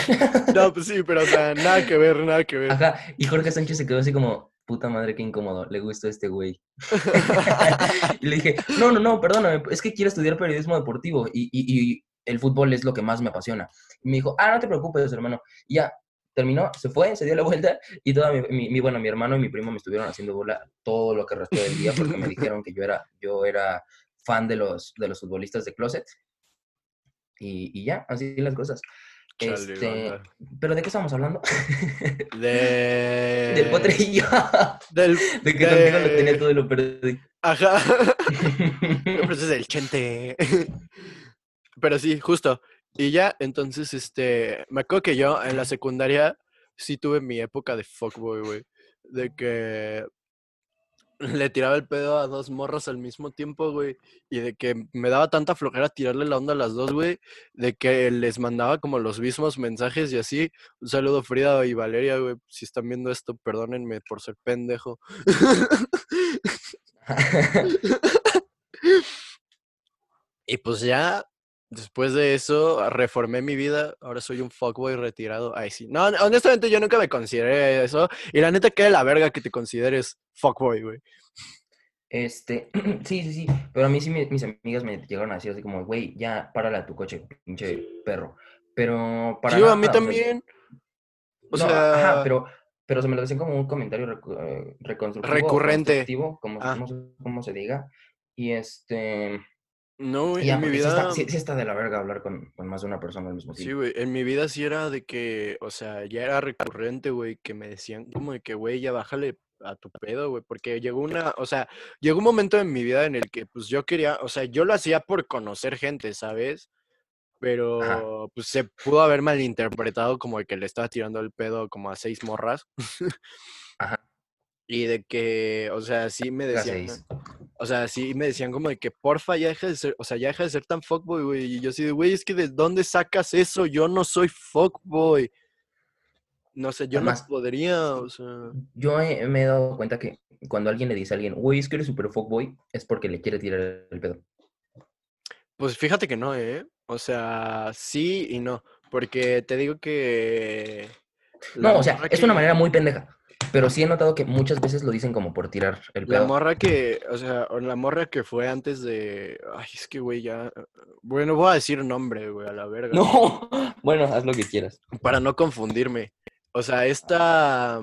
No, pues sí, pero o sea, nada que ver, nada que ver. ajá, y Jorge Sánchez se quedó así como, puta madre, qué incómodo, le gusta este güey. y le dije, no, no, no, perdóname, es que quiero estudiar periodismo deportivo y, y- y el fútbol es lo que más me apasiona. Y me dijo, ah, no te preocupes, hermano. Y ya, terminó, se fue, se dio la vuelta y toda mi, mi- mi- bueno, mi hermano y mi primo me estuvieron haciendo bola todo lo que restó del día porque me dijeron que yo era, yo era fan de los, de los futbolistas de closet. Y, y ya, así las cosas. Chale, Este. ¿Pero de qué estamos hablando? De... Del potrillo. Del... de que contigo lo de- tenía todo y lo perdí. Ajá. Pero ese es el chente. Pero sí, justo. Y ya, entonces, este, me acuerdo que yo en la secundaria sí tuve mi época de fuckboy, güey. De que le tiraba el pedo a dos morras al mismo tiempo, güey. Y de que me daba tanta flojera tirarle la onda a las dos, güey. De que les mandaba como los mismos mensajes y así. Un saludo Frida y Valeria, güey. Si están viendo esto, perdónenme por ser pendejo. Y pues ya, después de eso, reformé mi vida. Ahora soy un fuckboy retirado. Ay, sí. No, honestamente yo nunca me consideré eso. Y la neta, que la verga que te consideres fuckboy, güey. Este, sí, sí, sí, pero a mí sí mi- mis amigas me llegaron a decir así como, güey, ya párale a tu coche, pinche perro. Pero para Sí, a mí o sea, también. O no, sea, ajá, pero, pero se me lo decían como un comentario recu- eh, reconstructivo. Recurrente. como Ah. no sé cómo se diga. Y este, no, güey, ya, en mi sí vida. está, sí- sí está de la verga hablar con, con más de una persona al mismo Sí, tiempo. güey, en mi vida sí era de que, o sea, ya era recurrente, güey, que me decían como de que, güey, ya bájale a tu pedo, güey, porque llegó una, o sea, llegó un momento en mi vida en el que, pues, yo quería, o sea, yo lo hacía por conocer gente, ¿sabes? Pero, pues, se pudo haber malinterpretado como de que le estaba tirando el pedo como a seis morras. Ajá. Y de que, o sea, sí me decían. O sea, sí me decían como de que porfa ya deja de ser, o sea, ya deja de ser tan fuckboy, güey. Y yo así de, güey, es que de dónde sacas eso? Yo no soy fuckboy. No sé, yo Además- no podría, o sea. Yo he- me he dado cuenta que cuando alguien le dice a alguien, güey, es que eres super fuckboy, es porque le quiere tirar el pedo. Pues fíjate que no, ¿eh? O sea, sí y no. Porque te digo que. la No, o sea, es una manera muy pendeja. Pero sí he notado que muchas veces lo dicen como por tirar el La pedo. morra que, o sea, la morra que fue antes de. Ay, es que, güey, ya. Bueno, voy a decir nombre, güey, a la verga. No, bueno, haz lo que quieras. Para no confundirme. O sea, esta.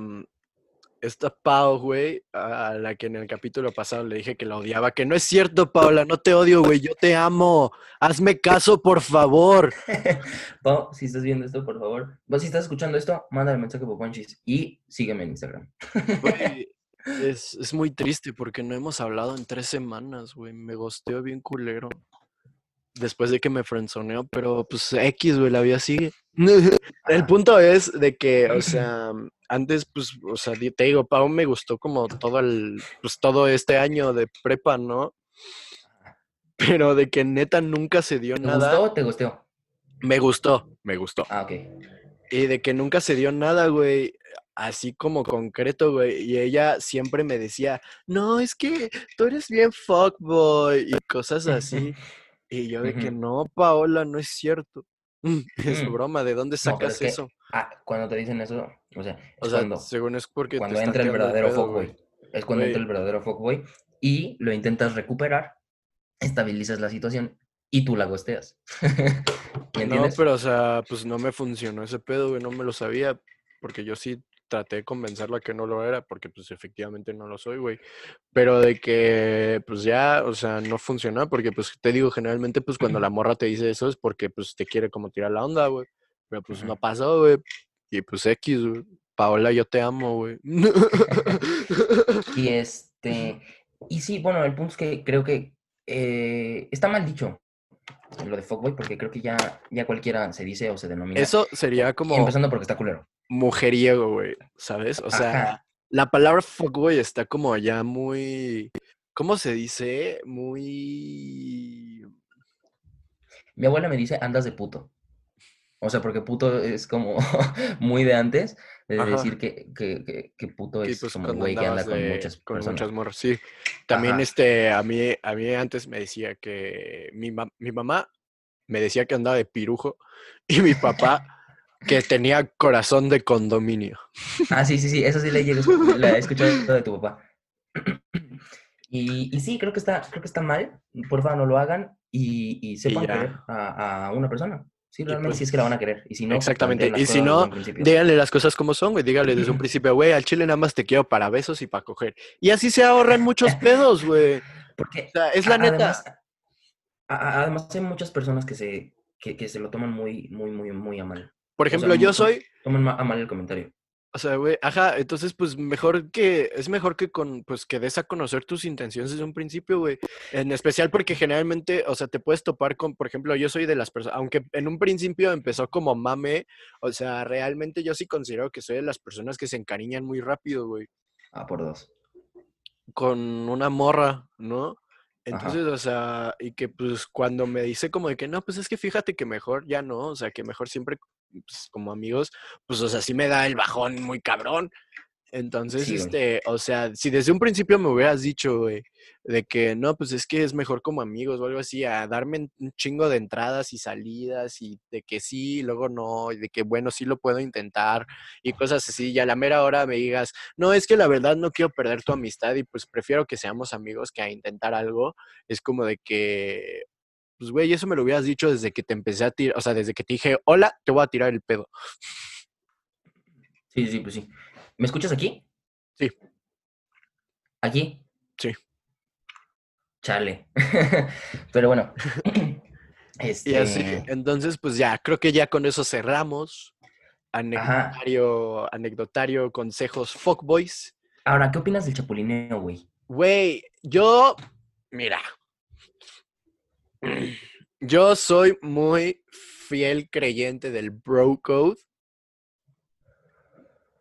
Esta Pau, güey, a la que en el capítulo pasado le dije que la odiaba. Que no es cierto, Paula, no te odio, güey, yo te amo. Hazme caso, por favor. Pau, si estás viendo esto, por favor. Vos, si estás escuchando esto, mándale mensaje a Poponchis y sígueme en Instagram. Güey, es, es muy triste porque no hemos hablado en tres semanas, güey. Me gosteo bien culero. Después de que me frenzoneó, pero pues X, güey, la vida sigue. El punto es de que, o sea, antes, pues, o sea, te digo, Pau me gustó como todo el, pues todo este año de prepa, ¿no? Pero de que neta nunca se dio ¿Te nada. gustó o te gustó? Me gustó, me gustó. Ah, ok. Y de que nunca se dio nada, güey, así como concreto, güey. Y ella siempre me decía, no, es que tú eres bien fuckboy y cosas así. Y yo de que no, Paola, no es cierto. Es Mm. broma, ¿de dónde No, sacas es que eso? ah, cuando te dicen eso, o sea, O es sea, cuando, según es porque cuando entra el verdadero fuckboy. Es cuando entra el verdadero fuckboy y lo intentas recuperar, estabilizas la situación y tú la gosteas. ¿Me No, pero o sea, pues no me funcionó ese pedo, güey, no me lo sabía, porque yo sí traté de convencerla que no lo era, porque pues efectivamente no lo soy, güey. Pero de que pues ya, o sea, no funcionó, porque pues te digo, generalmente pues cuando la morra te dice eso es porque pues te quiere como tirar la onda, güey. Pero pues no pasó, güey. Y pues X, güey. Paola, yo te amo, güey. Y este, y sí, bueno, el punto es que creo que eh, está mal dicho lo de fuckboy, porque creo que ya, ya cualquiera se dice o se denomina. Eso sería y como empezando porque está culero. mujeriego, güey, ¿sabes? O sea, Ajá. la palabra fuckboy está como ya muy, ¿cómo se dice? Muy... Mi abuela me dice, andas de puto. O sea, porque puto es como muy de antes, de Ajá. decir que, que, que, que puto es pues, como güey que anda con muchas con personas. muchas morras, sí. También, Ajá. este, a mí, a mí antes me decía que mi, ma- mi mamá me decía que andaba de pirujo y mi papá que tenía corazón de condominio. Ah, sí, sí, sí, eso sí le llegué la he escuchado de tu papá. Y, y sí, creo que está, creo que está mal. Por favor, no lo hagan y, y sepan querer a, a una persona. Sí, realmente pues, sí es que la van a querer. Y si no, Exactamente. Y si no, díganle las cosas como son, güey. Díganle desde un principio, güey, al chile nada más te quiero para besos y para coger. Y así se ahorran muchos pedos, güey. Porque O sea, es la neta. Además, hay muchas personas que se, que, que se lo toman muy, muy, muy, muy a mal. Por o sea, ejemplo, yo soy, Toman ma- a mal el comentario. O sea, güey, ajá, entonces pues mejor que, es mejor que con, pues que des a conocer tus intenciones desde un principio, güey. En especial porque generalmente, o sea, te puedes topar con, por ejemplo, yo soy de las personas, aunque en un principio empezó como mame, o sea, realmente yo sí considero que soy de las personas que se encariñan muy rápido, güey, Ah, por dos. con una morra, ¿no? Entonces, o sea, y que pues cuando me dice como de que no, pues es que fíjate que mejor ya no, o sea, que mejor siempre pues, como amigos, pues, o sea, sí me da el bajón muy cabrón. Entonces, Sí, este, o sea, si desde un principio me hubieras dicho, güey, de que no, pues es que es mejor como amigos o algo así, a darme un chingo de entradas y salidas y de que sí, y luego no, y de que bueno, sí lo puedo intentar y cosas así, y a la mera hora me digas, no, es que la verdad no quiero perder tu amistad y pues prefiero que seamos amigos que a intentar algo, es como de que, pues güey, eso me lo hubieras dicho desde que te empecé a tirar, o sea, desde que te dije, hola, te voy a tirar el pedo. Sí, sí, pues sí. ¿Me escuchas aquí? Sí. ¿Aquí? Sí. Chale. Pero bueno. Y así, Este, entonces, pues ya, creo que ya con eso cerramos. Anecdotario, anecdotario, consejos, fuckboys. Ahora, ¿qué opinas del chapulineo, güey? Güey, yo, mira, yo soy muy fiel creyente del bro code.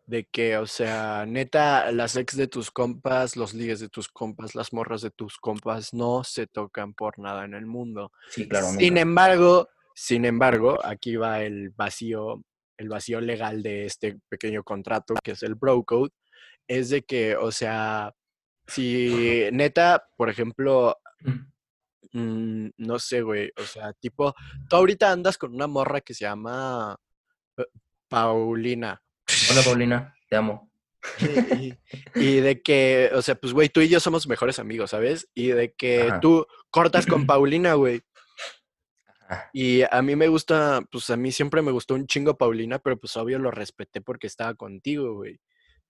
De que, o sea, neta, las ex de tus compas, los ligues de tus compas, las morras de tus compas no se tocan por nada en el mundo. Sí, claro, sin embargo, sin embargo, aquí va el vacío, el vacío legal de este pequeño contrato que es el bro code, es de que, o sea, si neta, por ejemplo, mm, no sé, güey, o sea, tipo, tú ahorita andas con una morra que se llama eh, Paulina. Hola, Paulina, te amo. Y, y de que, o sea, pues, güey, tú y yo somos mejores amigos, ¿sabes? Y de que Ajá. tú cortas con Paulina, güey. Y a mí me gusta, pues a mí siempre me gustó un chingo Paulina, pero pues obvio lo respeté porque estaba contigo, güey.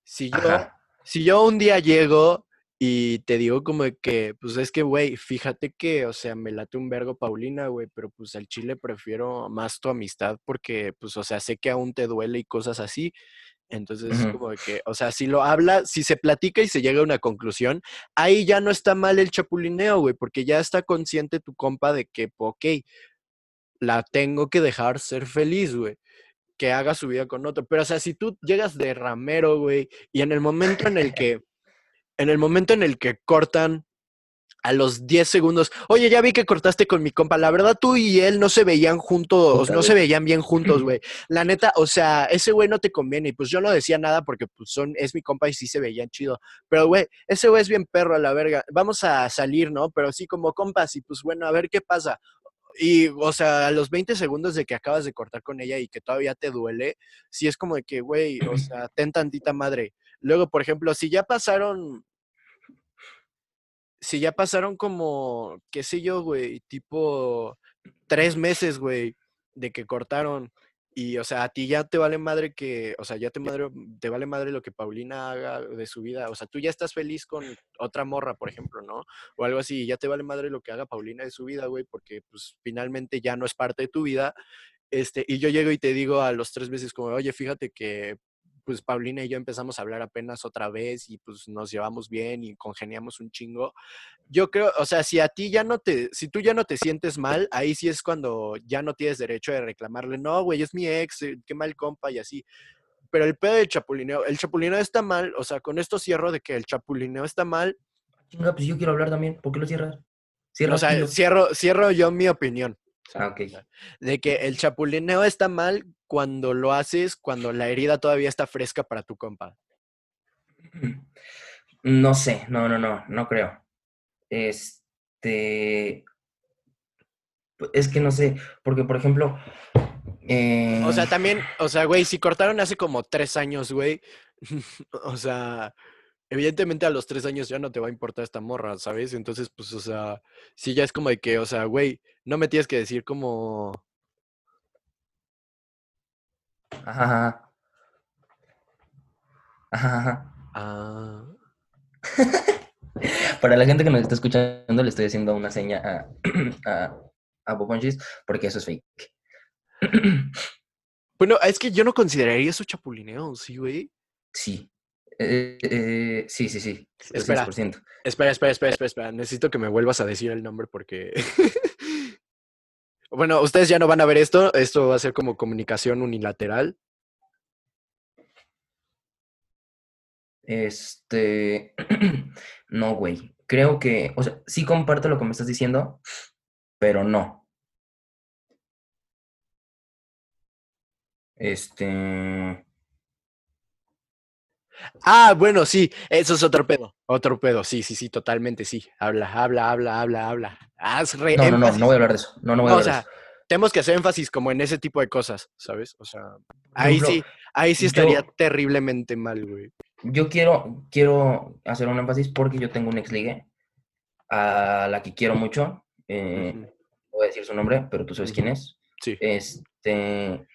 Si yo, Ajá. si yo un día llego y te digo como de que, pues es que, güey, fíjate que, o sea, me late un vergo Paulina, güey, pero pues al chile prefiero más tu amistad porque, pues, o sea, sé que aún te duele y cosas así. Entonces, como de que, o sea, si lo habla, si se platica y se llega a una conclusión, ahí ya no está mal el chapulineo, güey, porque ya está consciente tu compa de que, ok, la tengo que dejar ser feliz, güey. Que haga su vida con otro. Pero, o sea, si tú llegas de ramero, güey, y en el momento en el que, en el momento en el que cortan a los 10 segundos, oye, ya vi que cortaste con mi compa. La verdad, tú y él no se veían juntos, Puta, no se veían bien juntos, güey. La neta, o sea, ese güey no te conviene. Y pues yo no decía nada porque pues son, es mi compa y sí se veían chido. Pero, güey, ese güey es bien perro a la verga. Vamos a salir, ¿no? Pero sí como compas y pues bueno, a ver qué pasa. Y, o sea, a los 20 segundos de que acabas de cortar con ella y que todavía te duele, sí es como de que, güey, o sea, ten tantita madre. Luego, por ejemplo, si ya pasaron, si ya pasaron como, qué sé yo, güey, tipo tres meses, güey, de que cortaron. Y, o sea, a ti ya te vale madre que, o sea, ya te, madre, te vale madre lo que Paulina haga de su vida. O sea, tú ya estás feliz con otra morra, por ejemplo, ¿no? O algo así, ya te vale madre lo que haga Paulina de su vida, güey, porque pues finalmente ya no es parte de tu vida. Este, y yo llego y te digo a los tres meses como, oye, fíjate que pues Paulina y yo empezamos a hablar apenas otra vez y pues nos llevamos bien y congeniamos un chingo. Yo creo, o sea, si a ti ya no te, si tú ya no te sientes mal, ahí sí es cuando ya no tienes derecho de reclamarle, no, güey, es mi ex, eh, qué mal compa y así. Pero el pedo del chapulineo, el chapulineo está mal, o sea, con esto cierro de que el chapulineo está mal, Chinga, pues yo quiero hablar también. ¿Por qué lo cierras? Cierra, o sea, cierro, cierro yo mi opinión. Ah. De que el chapulineo está mal cuando lo haces, cuando la herida todavía está fresca para tu compa. No sé, no, no, no, no creo. Este. pu- Es que no sé, porque por ejemplo. eh, O sea, también, o sea, güey, si cortaron hace como tres años, güey, o sea, evidentemente a los tres años ya no te va a importar esta morra, ¿sabes? Entonces, pues, o sea, sí ya es como de que, o sea, güey, no me tienes que decir como, Ajá, ajá. Ah, Para la gente que nos está escuchando, le estoy haciendo una seña a, a, a Poponchis, porque eso es fake. bueno, es que yo no consideraría eso chapulineo, ¿sí, güey? Sí. Eh, eh, sí, sí, sí. Espera. 200%. Espera, espera, espera, espera, espera, necesito que me vuelvas a decir el nombre porque... Bueno, ustedes ya no van a ver esto, esto va a ser como comunicación unilateral. Este, no, güey. Creo que, o sea, sí comparto lo que me estás diciendo, pero no. Este, Ah, bueno, sí, eso es otro pedo. Otro pedo, sí, sí, sí, totalmente, sí. Habla, habla, habla, habla, habla. Haz re no, no, no, no voy a hablar de eso. No, no voy a No, o hablar de sea, eso. tenemos que hacer énfasis como en ese tipo de cosas, ¿sabes? O sea, ahí sí, ahí sí estaría yo- terriblemente mal, güey. Yo quiero, quiero hacer un énfasis porque yo tengo un ex ligue a la que quiero mucho. eh, voy a decir su nombre, pero tú sabes quién es. Sí. Este,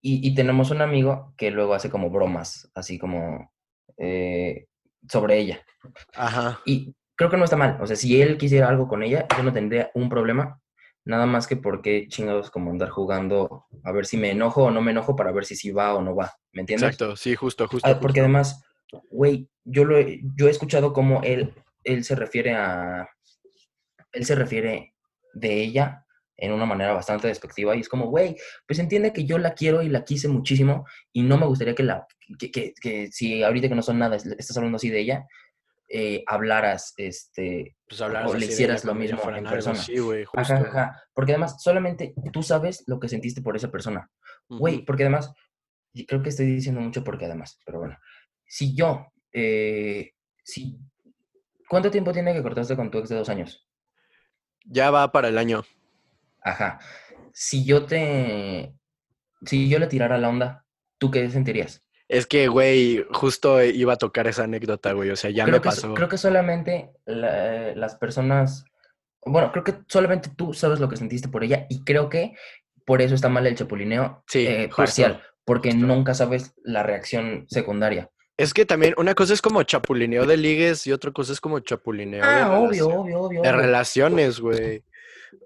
y, y tenemos un amigo que luego hace como bromas, así como eh, sobre ella. Ajá. Y creo que no está mal. O sea, si él quisiera algo con ella, yo no tendría un problema. Nada más que porque chingados como andar jugando a ver si me enojo o no me enojo para ver si sí va o no va. ¿Me entiendes? Exacto, sí, justo, justo. Ah, porque justo. además, güey, yo, lo he, yo he escuchado cómo él, él se refiere a... Él se refiere de ella en una manera bastante despectiva y es como, güey, pues entiende que yo la quiero y la quise muchísimo y no me gustaría que la... Que, que, que si ahorita que no son nada es- estás hablando así de ella, eh, hablaras, este... Pues hablaras o le hicieras lo mismo en persona. Sí, güey, justo. Ajá, ajá. Porque además, solamente tú sabes lo que sentiste por esa persona. Güey, porque además, y creo que estoy diciendo mucho porque además, pero bueno, si yo, eh, si, ¿cuánto tiempo tiene que cortaste con tu ex de dos años? Ya va para el año. Ajá. Si yo te, si yo le tirara la onda, ¿tú qué sentirías? Es que, güey, justo iba a tocar esa anécdota, güey. O sea, ya creo me que, pasó. Creo que solamente la- las personas, bueno, creo que solamente tú sabes lo que sentiste por ella y creo que por eso está mal el chapulineo Sí, eh, justo, parcial, porque justo. nunca sabes la reacción secundaria. Es que también una cosa es como chapulineo de ligues y otra cosa es como chapulineo de, Ah, obvio, relación- obvio, obvio. de obvio. relaciones, güey.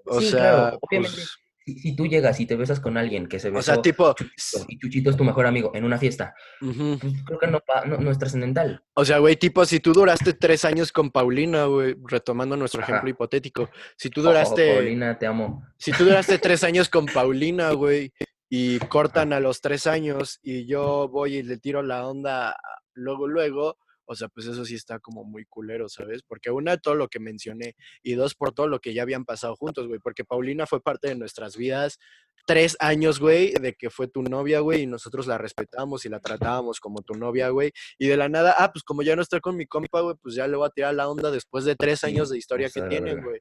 O Sí, sea, claro, obviamente. pues, Si, si tú llegas y te besas con alguien que se besó o sea, tipo, Chuchito, y Chuchito es tu mejor amigo en una fiesta, pues creo que no, no, no es trascendental. O sea, güey, tipo, si tú duraste tres años con Paulina, güey, retomando nuestro Ajá. ejemplo hipotético, si tú Ojo, duraste, Paulina, te amo. si tú duraste tres años con Paulina, güey, y cortan a los tres años y yo voy y le tiro la onda luego, luego, o sea, pues eso sí está como muy culero, ¿sabes? Porque una, todo lo que mencioné, y dos, por todo lo que ya habían pasado juntos, güey, porque Paulina fue parte de nuestras vidas tres años, güey, de que fue tu novia, güey, y nosotros la respetábamos y la tratábamos como tu novia, güey, y de la nada, ah, pues como ya no estoy con mi compa, güey, pues ya le voy a tirar la onda después de tres años de historia que tienen, güey.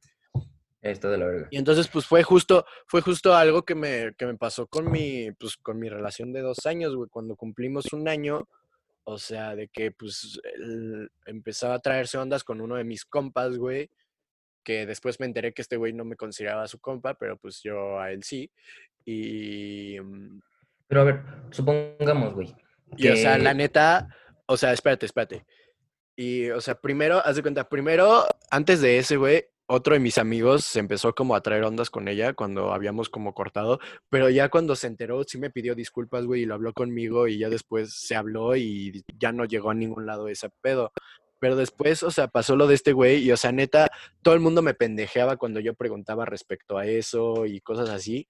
Esto de la verga. Y entonces, pues fue justo, fue justo algo que me, que me pasó con mi, pues, con mi relación de dos años, güey, cuando cumplimos un año, o sea, de que, pues, él empezaba a traerse ondas con uno de mis compas, güey, que después me enteré que este güey no me consideraba su compa, pero pues yo a él sí. Y, mm, Pero a ver, supongamos, güey. y o sea, la neta, o sea, espérate, espérate. Y, o sea, primero, haz de cuenta, primero, antes de ese, güey, otro de mis amigos se empezó como a traer ondas con ella cuando habíamos como cortado, pero ya cuando se enteró sí me pidió disculpas, güey, y lo habló conmigo y ya después se habló y ya no llegó a ningún lado ese pedo. Pero después, o sea, pasó lo de este güey y, o sea, neta, todo el mundo me pendejeaba cuando yo preguntaba respecto a eso y cosas así.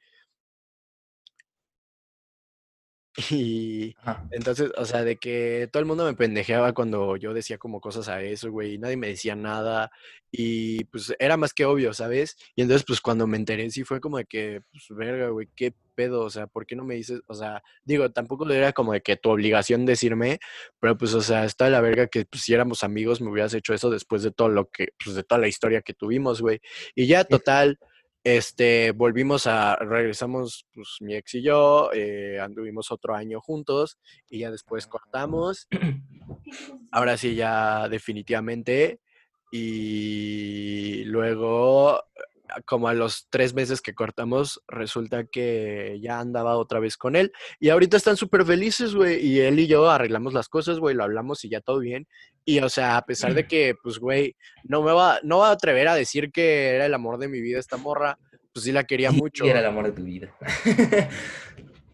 Y, Ajá. entonces, o sea, de que todo el mundo me pendejeaba cuando yo decía como cosas a eso, güey, y nadie me decía nada, y pues era más que obvio, ¿sabes? Y entonces, pues cuando me enteré, sí fue como de que, pues, verga, güey, qué pedo, o sea, ¿por qué no me dices? O sea, digo, tampoco era como de que tu obligación decirme, pero pues, o sea, está de la verga que, pues, si éramos amigos, me hubieras hecho eso después de todo lo que, pues, de toda la historia que tuvimos, güey. Y ya, total, este, volvimos a, regresamos, pues mi ex y yo, eh, anduvimos otro año juntos y ya después cortamos. Ahora sí, ya definitivamente. Y luego, como a los tres meses que cortamos, resulta que ya andaba otra vez con él. Y ahorita están súper felices, güey. Y él y yo arreglamos las cosas, güey, lo hablamos y ya todo bien. Y, o sea, a pesar de que, pues, güey, no me va, no va a atrever a decir que era el amor de mi vida esta morra, pues sí la quería Sí, mucho. era el amor de tu vida.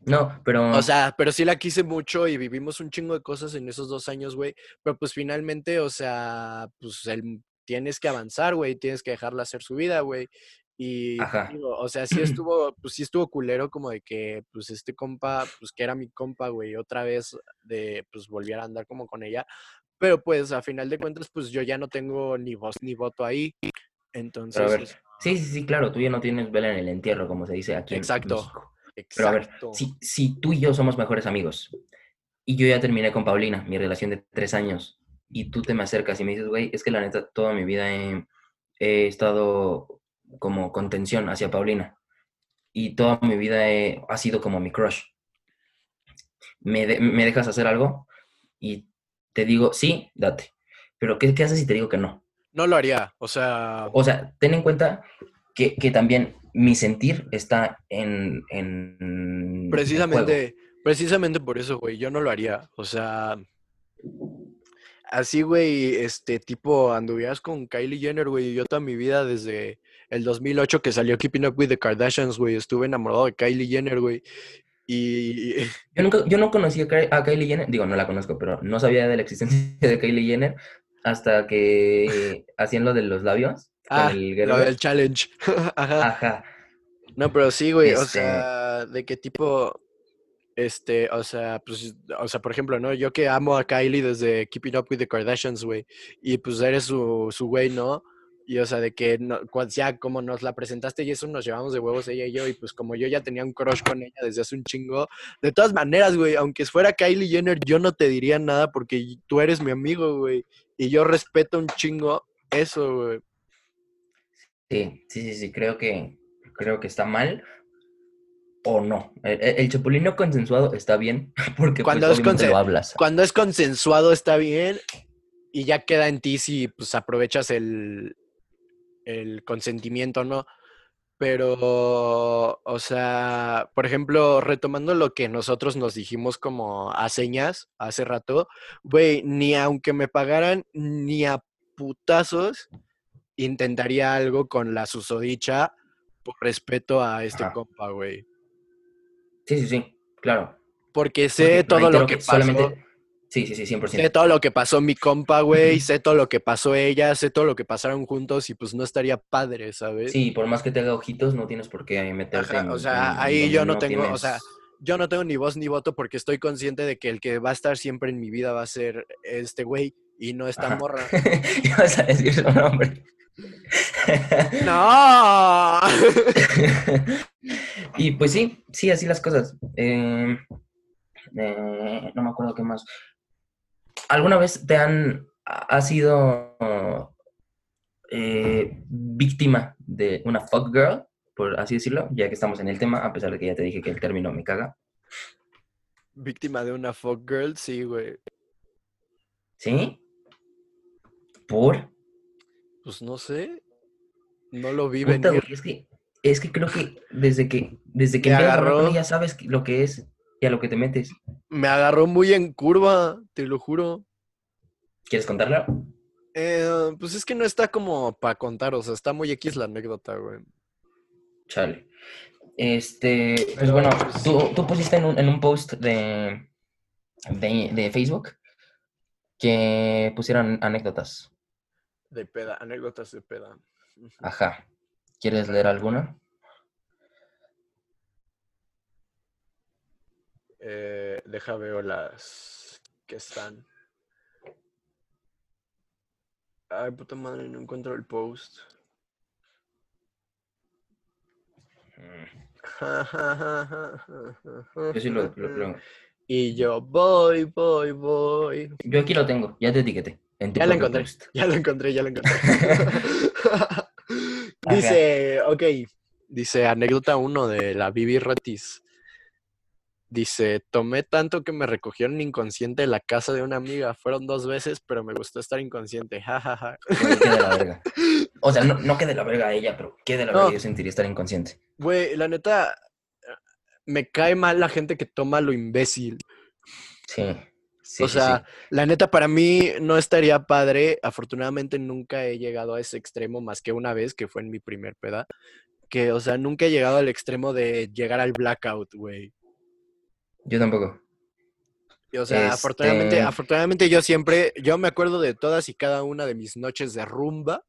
no, pero. O sea, pero sí la quise mucho y vivimos un chingo de cosas en esos dos años, güey. Pero pues finalmente, o sea, pues el- tienes que avanzar, güey. Tienes que dejarla hacer su vida, güey. Y digo, o sea, sí estuvo, pues sí estuvo culero como de que, pues este compa, pues que era mi compa, güey, otra vez de, pues volviera a andar como con ella. Pero pues a final de cuentas, pues yo ya no tengo ni voz ni voto ahí. Entonces, Pero a ver, es- sí, sí, sí, claro, tú ya no tienes vela en el entierro, como se dice aquí Exacto. en México. Pero a ver, si, si tú y yo somos mejores amigos y yo ya terminé con Paulina, mi relación de tres años, y tú te me acercas y me dices, güey, es que la neta, toda mi vida he, he estado como con tensión hacia Paulina y toda mi vida he- ha sido como mi crush. ¿Me, de- ¿Me dejas hacer algo? Y te digo, sí, date. Pero ¿qué, qué haces si te digo que no? No lo haría, o sea, O sea, ten en cuenta que, que también mi sentir está en, en. Precisamente, precisamente por eso, güey, yo no lo haría. O sea, así, güey, este tipo anduvieras con Kylie Jenner, güey. Yo toda mi vida desde el 2008 que salió Keeping Up with the Kardashians, güey, estuve enamorado de Kylie Jenner, güey. Y Yo, nunca, yo no conocí a, Ky- a Kylie Jenner, digo, no la conozco, pero no sabía de la existencia de Kylie Jenner hasta que hacían lo de los labios con ah, el lo Gerber. del challenge. Ajá. Ajá. No, pero sí, güey, o Este- sea, de qué tipo, este, o sea, pues, o sea, por ejemplo, ¿no? Yo que amo a Kylie desde Keeping Up with the Kardashians, güey, y pues eres su, su güey, ¿no? Y o sea, de que no, ya como nos la presentaste y eso nos llevamos de huevos ella y yo, y pues como yo ya tenía un crush con ella desde hace un chingo, de todas maneras, güey, aunque fuera Kylie Jenner, yo no te diría nada porque tú eres mi amigo, güey, y yo respeto un chingo eso, güey. Sí, sí, sí, sí, creo que, creo que está mal. O no. El, el chapulín no consensuado está bien porque Cuando pues, es obviamente consen- lo hablas. Cuando es consensuado está bien y ya queda en ti si pues aprovechas el, el consentimiento o no. Pero, o sea, por ejemplo, retomando lo que nosotros nos dijimos como a señas hace rato, güey, ni aunque me pagaran ni a putazos, intentaría algo con la susodicha por respeto a este Ajá. compa, güey. Sí, sí, sí, claro. Porque sé Porque todo lo que pasó. solamente... Sí, sí, sí, 100%. Sé todo lo que pasó mi compa, güey, sé todo lo que pasó ella, sé todo lo que pasaron juntos y pues no estaría padre, ¿sabes? Sí, por más que te haga ojitos, no tienes por qué meterte Ajá, en- o sea, en ahí yo no tengo, o sea, yo no tengo ni voz ni voto porque estoy consciente de que el que va a estar siempre en mi vida va a ser este güey y no esta Ajá. morra. Ibas a decir su nombre. ¡No! y pues sí, sí, así las cosas. Eh, eh, no me acuerdo qué más. ¿Alguna vez te han, has sido eh, víctima de una fuck girl, por así decirlo? Ya que estamos en el tema, a pesar de que ya te dije que el término me caga. Víctima de una fuck girl, sí, güey. ¿Sí? ¿Por? Pues no sé. No lo vi Puta, venir. güey, es que, es que creo que desde que, desde que con agarró. ella sabes lo que es y a lo que te metes. Me agarró muy en curva, te lo juro. ¿Quieres contarla? Eh, pues es que no está como para contar, o sea, está muy X la anécdota, güey. Chale. Este, pues Pero, bueno, pues, tú, tú pusiste en un, en un post de, de, de Facebook que pusieron anécdotas. De peda, anécdotas de peda. Ajá. ¿Quieres leer alguna? Eh, deja veo las que están. Ay, puta madre, no encuentro el post. Yo sí lo, lo- lo- Y yo voy, voy, voy. Yo aquí lo tengo, ya te etiqueté. En Ya lo encontré, ya lo encontré, ya lo encontré. Dice, ok, dice anécdota 1 de la Bibi Ratis. Dice, tomé tanto que me recogieron inconsciente de la casa de una amiga. Fueron dos veces, pero me gustó estar inconsciente. Ja, ja, ja. Güey, qué de la verga. O sea, no, no que de la verga a ella, pero qué de la No. verga yo sentiría estar inconsciente. Güey, la neta, me cae mal la gente que toma lo imbécil. Sí. Sí, o sea, sí. la neta para mí no estaría padre. Afortunadamente nunca he llegado a ese extremo más que una vez, que fue en mi primer peda. Que, o sea, nunca he llegado al extremo de llegar al blackout, güey. Yo tampoco. Y, O sea, afortunadamente, Este- afortunadamente yo siempre, yo me acuerdo de todas y cada una de mis noches de rumba.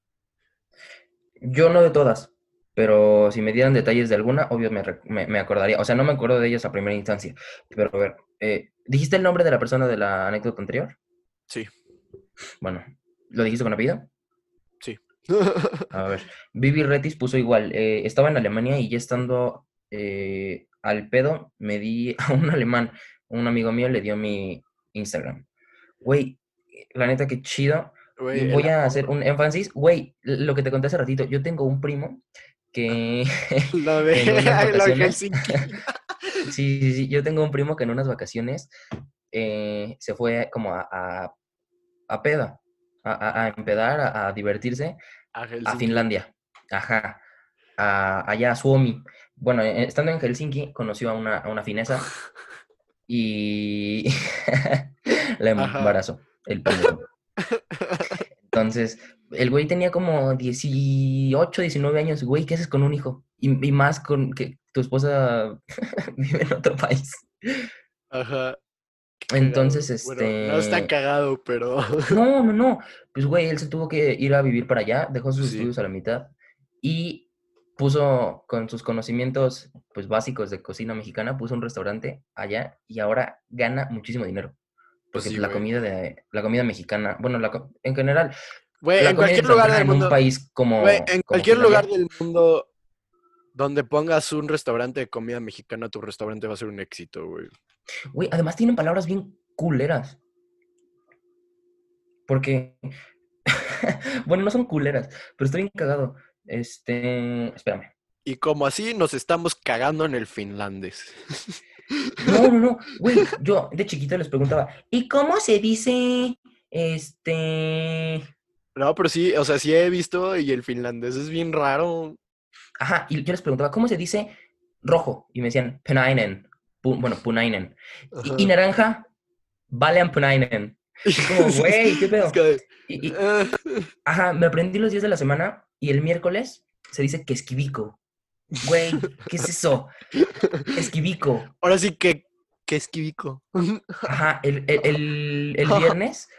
Yo no de todas, pero si me dieran detalles de alguna, obvio me, me- me acordaría. O sea, no me acuerdo de ellas a primera instancia. Pero a ver, eh, ¿dijiste el nombre de la persona de la anécdota anterior? Sí. Bueno, ¿lo dijiste con apellido? A ver, Vivi Retis puso igual. eh, estaba en Alemania y ya estando eh, al pedo, me di a un alemán, un amigo mío le dio mi Instagram. Güey, la neta que chido. Güey, Y el voy a hacer un énfasis. Güey, lo que te conté hace ratito, yo tengo un primo que... Lo de, lo Helsinki. sí, sí, sí, yo tengo un primo que en unas vacaciones eh, se fue como a, a, a peda, a, a- empedar, a, a divertirse A. Finlandia. Ajá. A- allá a Suomi. Bueno, eh, estando en Helsinki, conoció a una, a una finesa y la embarazó, el primo. Entonces, el güey tenía como 18, 19 años. Güey, ¿qué haces con un hijo? Y, y más con que tu esposa vive en otro país. Ajá. Entonces, Bueno, no es tan este... cagado, pero. No, no, no. Pues, güey, él se tuvo que ir a vivir para allá, dejó sus Sí. estudios a la mitad y puso con sus conocimientos, pues, básicos de cocina mexicana, puso un restaurante allá y ahora gana muchísimo dinero. Pues Porque sí, la comida de, la comida mexicana, bueno, la, en general, Güey, en cualquier lugar del en un mundo. país como, en como cualquier lugar del mundo donde pongas un restaurante de comida mexicana, tu restaurante va a ser un éxito, güey. Güey, además tienen palabras bien culeras. Porque, bueno, no son culeras, pero estoy bien cagado. Este, espérame, Y como así nos estamos cagando en el finlandés. No, no, no, güey, yo de chiquito les preguntaba, ¿y cómo se dice, este... No, pero sí, o sea, sí he visto y el finlandés es bien raro. Ajá, y yo les preguntaba, ¿cómo se dice rojo? Y me decían, punainen, pu- bueno, punainen. Y, y naranja, valean punainen. Y como, güey, ¿qué pedo? Y- y- ajá, me aprendí los días de la semana y el miércoles se dice que esquivico. Güey, ¿qué es eso? Esquivico. ahora sí que, que esquivico. Ajá, el, el, el- el viernes,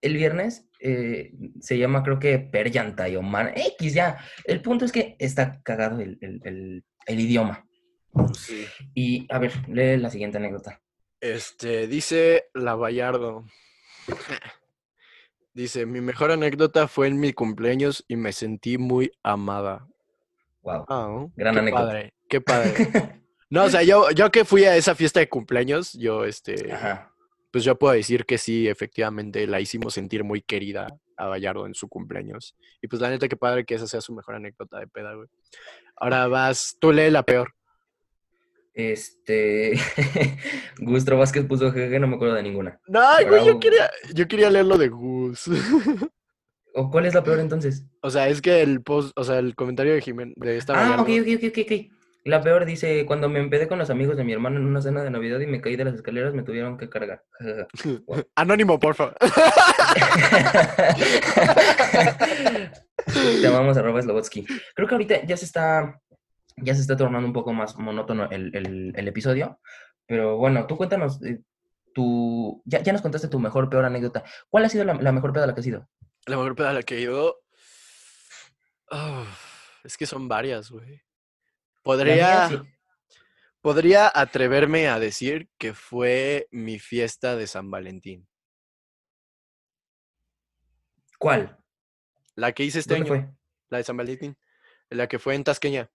el viernes eh, se llama creo que Peryantai o Man X ya. El punto es que está cagado el, el- el- el idioma. Sí. Y a ver, lee la siguiente anécdota. Este, dice la Vallardo. Dice, mi mejor anécdota fue en mi cumpleaños y me sentí muy amada. Wow. Ah. Gran qué anécdota. Padre, qué padre. No, o sea, yo, yo que fui a esa fiesta de cumpleaños, yo, este, Ajá. pues yo puedo decir que sí, efectivamente, la hicimos sentir muy querida a Vallardo en su cumpleaños. Y pues la neta, qué padre que esa sea su mejor anécdota de peda, güey. Ahora vas, tú lee la peor. Este. Gustavo Vázquez puso jeje, no me acuerdo de ninguna. No, güey, yo quería, yo quería leer lo de Gus. ¿O cuál es la peor entonces? O sea, es que el post, o sea, el comentario de Jiménez, de esta Ah, ok, ok, ok, ok, ok. La peor dice, cuando me empedé con los amigos de mi hermano en una cena de Navidad y me caí de las escaleras, me tuvieron que cargar. Anónimo, por favor. Te amamos, arroba Slobotsky. Creo que ahorita ya se está, ya se está tornando un poco más monótono el, el- el episodio, pero bueno, tú cuéntanos, eh, tu, ya, ya nos contaste tu mejor, peor anécdota. ¿Cuál ha sido la, la mejor peda a la que has ido? La mejor peda a la que he ido. Ah, es que son varias, güey. Podría, sí. podría atreverme a decir que fue mi fiesta de San Valentín. ¿Cuál? La que hice este ¿Dónde año, fue? la de San Valentín. La que fue en Tasqueña.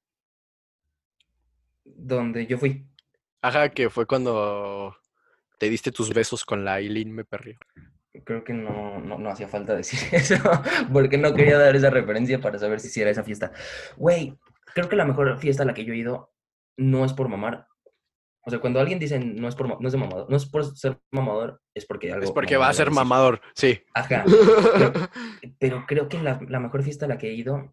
Donde yo fui. Ajá, que fue cuando te diste tus besos con la Aileen me perrió. Creo que no, no, no hacía falta decir eso, porque no quería dar esa referencia para saber si sí era esa fiesta. Güey, creo que la mejor fiesta a la que yo he ido no es por mamar. O sea, cuando alguien dice no es por, no es de mamador, no es por ser mamador, es porque algo... Es porque va a ser mamador, sí. Ajá, pero creo que la, la mejor fiesta a la que he ido,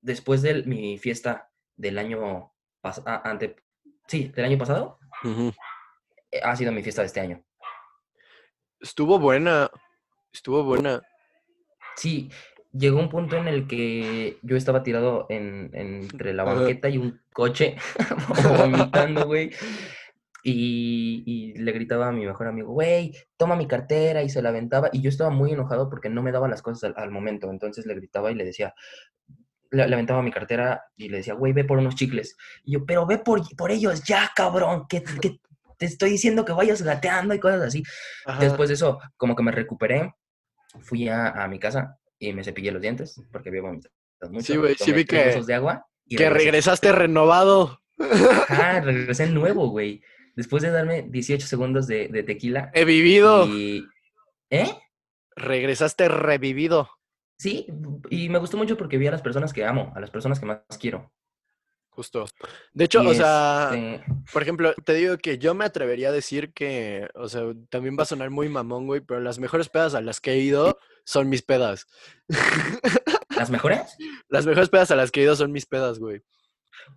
después de mi fiesta del año pasado, ante, sí, del año pasado, eh, ha sido mi fiesta de este año. Estuvo buena. Estuvo buena. Sí, llegó un punto en el que yo estaba tirado en, entre la banqueta y un coche, vomitando, güey. Y, y le gritaba a mi mejor amigo, güey, toma mi cartera, y se la aventaba. Y yo estaba muy enojado porque no me daba las cosas al, al momento. Entonces le gritaba y le decía, le, le aventaba mi cartera y le decía, güey, ve por unos chicles. Y yo, pero ve por, por ellos ya, cabrón, que, que te estoy diciendo que vayas gateando y cosas así. Ajá. Después de eso, como que me recuperé, fui a, a mi casa y me cepillé los dientes porque había vomitado mucho. Sí, güey, sí vi que- de agua y que regresé. regresaste renovado. Ajá, regresé nuevo, güey. Después de darme 18 segundos de, de tequila. He vivido. Y... ¿Eh? Regresaste revivido. Sí, y me gustó mucho porque vi a las personas que amo, a las personas que más quiero. Justo. De hecho, Y o sea, este, por ejemplo, te digo que yo me atrevería a decir que, o sea, también va a sonar muy mamón, güey, pero las mejores pedas a las que he ido son mis pedas. ¿Las mejores? Las mejores pedas a las que he ido son mis pedas, güey.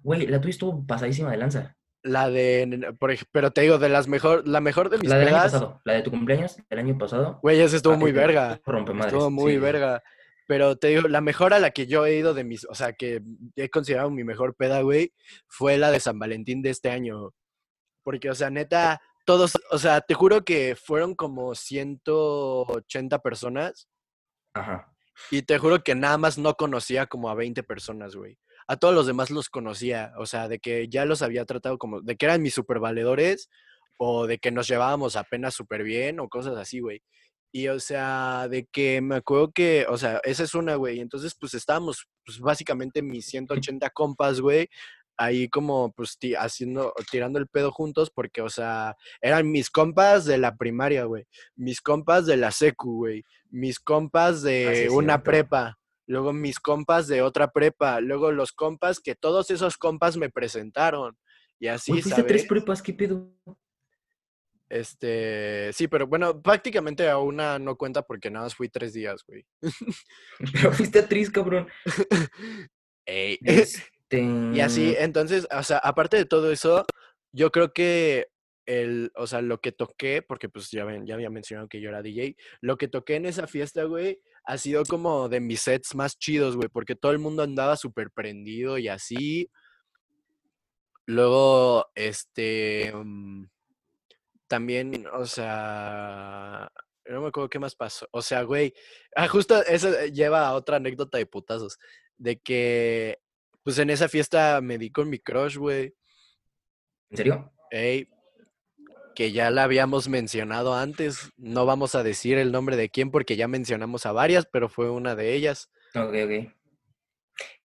Güey, la tuya estuvo pasadísima de lanza. La de, por ej- pero te digo, de las mejor, la mejor de mis La del año pedas, pasado, la de tu cumpleaños del año pasado. güey, esa estuvo ah, muy verga. Rompemadres. Estuvo muy sí, sí. Pero te digo, la mejor a la que yo he ido de mis, o sea, que he considerado mi mejor peda, güey, fue la de San Valentín de este año. Porque, o sea, neta, todos, o sea, te juro que fueron como 180 personas Ajá. y te juro que nada más no conocía como a 20 personas, güey. A todos los demás los conocía, o sea, de que ya los había tratado como, de que eran mis super valedores o de que nos llevábamos apenas súper bien o cosas así, güey. Y, o sea, de que me acuerdo que, o sea, esa es una, güey. Entonces, pues estábamos, pues básicamente mis 180 compas, güey, ahí como, pues, ti- haciendo, tirando el pedo juntos, porque, o sea, eran mis compas de la primaria, güey. Mis compas de la secu, güey. Mis compas de Ah, sí, es una prepa. luego mis compas de otra prepa, luego los compas que todos esos compas me presentaron. Y así, a tres prepas, ¿qué pedo? Este, sí, pero bueno, prácticamente a una no cuenta porque nada más fui tres días, güey. Pero fuiste a Tris, cabrón. Ey. Este... Y así, entonces, o sea, aparte de todo eso, yo creo que el, o sea, lo que toqué, porque pues ya ven, ya había mencionado que yo era DJ, lo que toqué en esa fiesta, güey, ha sido como de mis sets más chidos, güey, porque todo el mundo andaba súper prendido y así. Luego, este, mm, también, o sea, no me acuerdo qué más pasó. O sea, güey, ah, justo eso eh, lleva a otra anécdota de putazos, de que, pues en esa fiesta me di con mi crush, güey. ¿En serio? Ey, que ya la habíamos mencionado antes. No vamos a decir el nombre de quién porque ya mencionamos a varias, pero fue una de ellas. Ok, ok.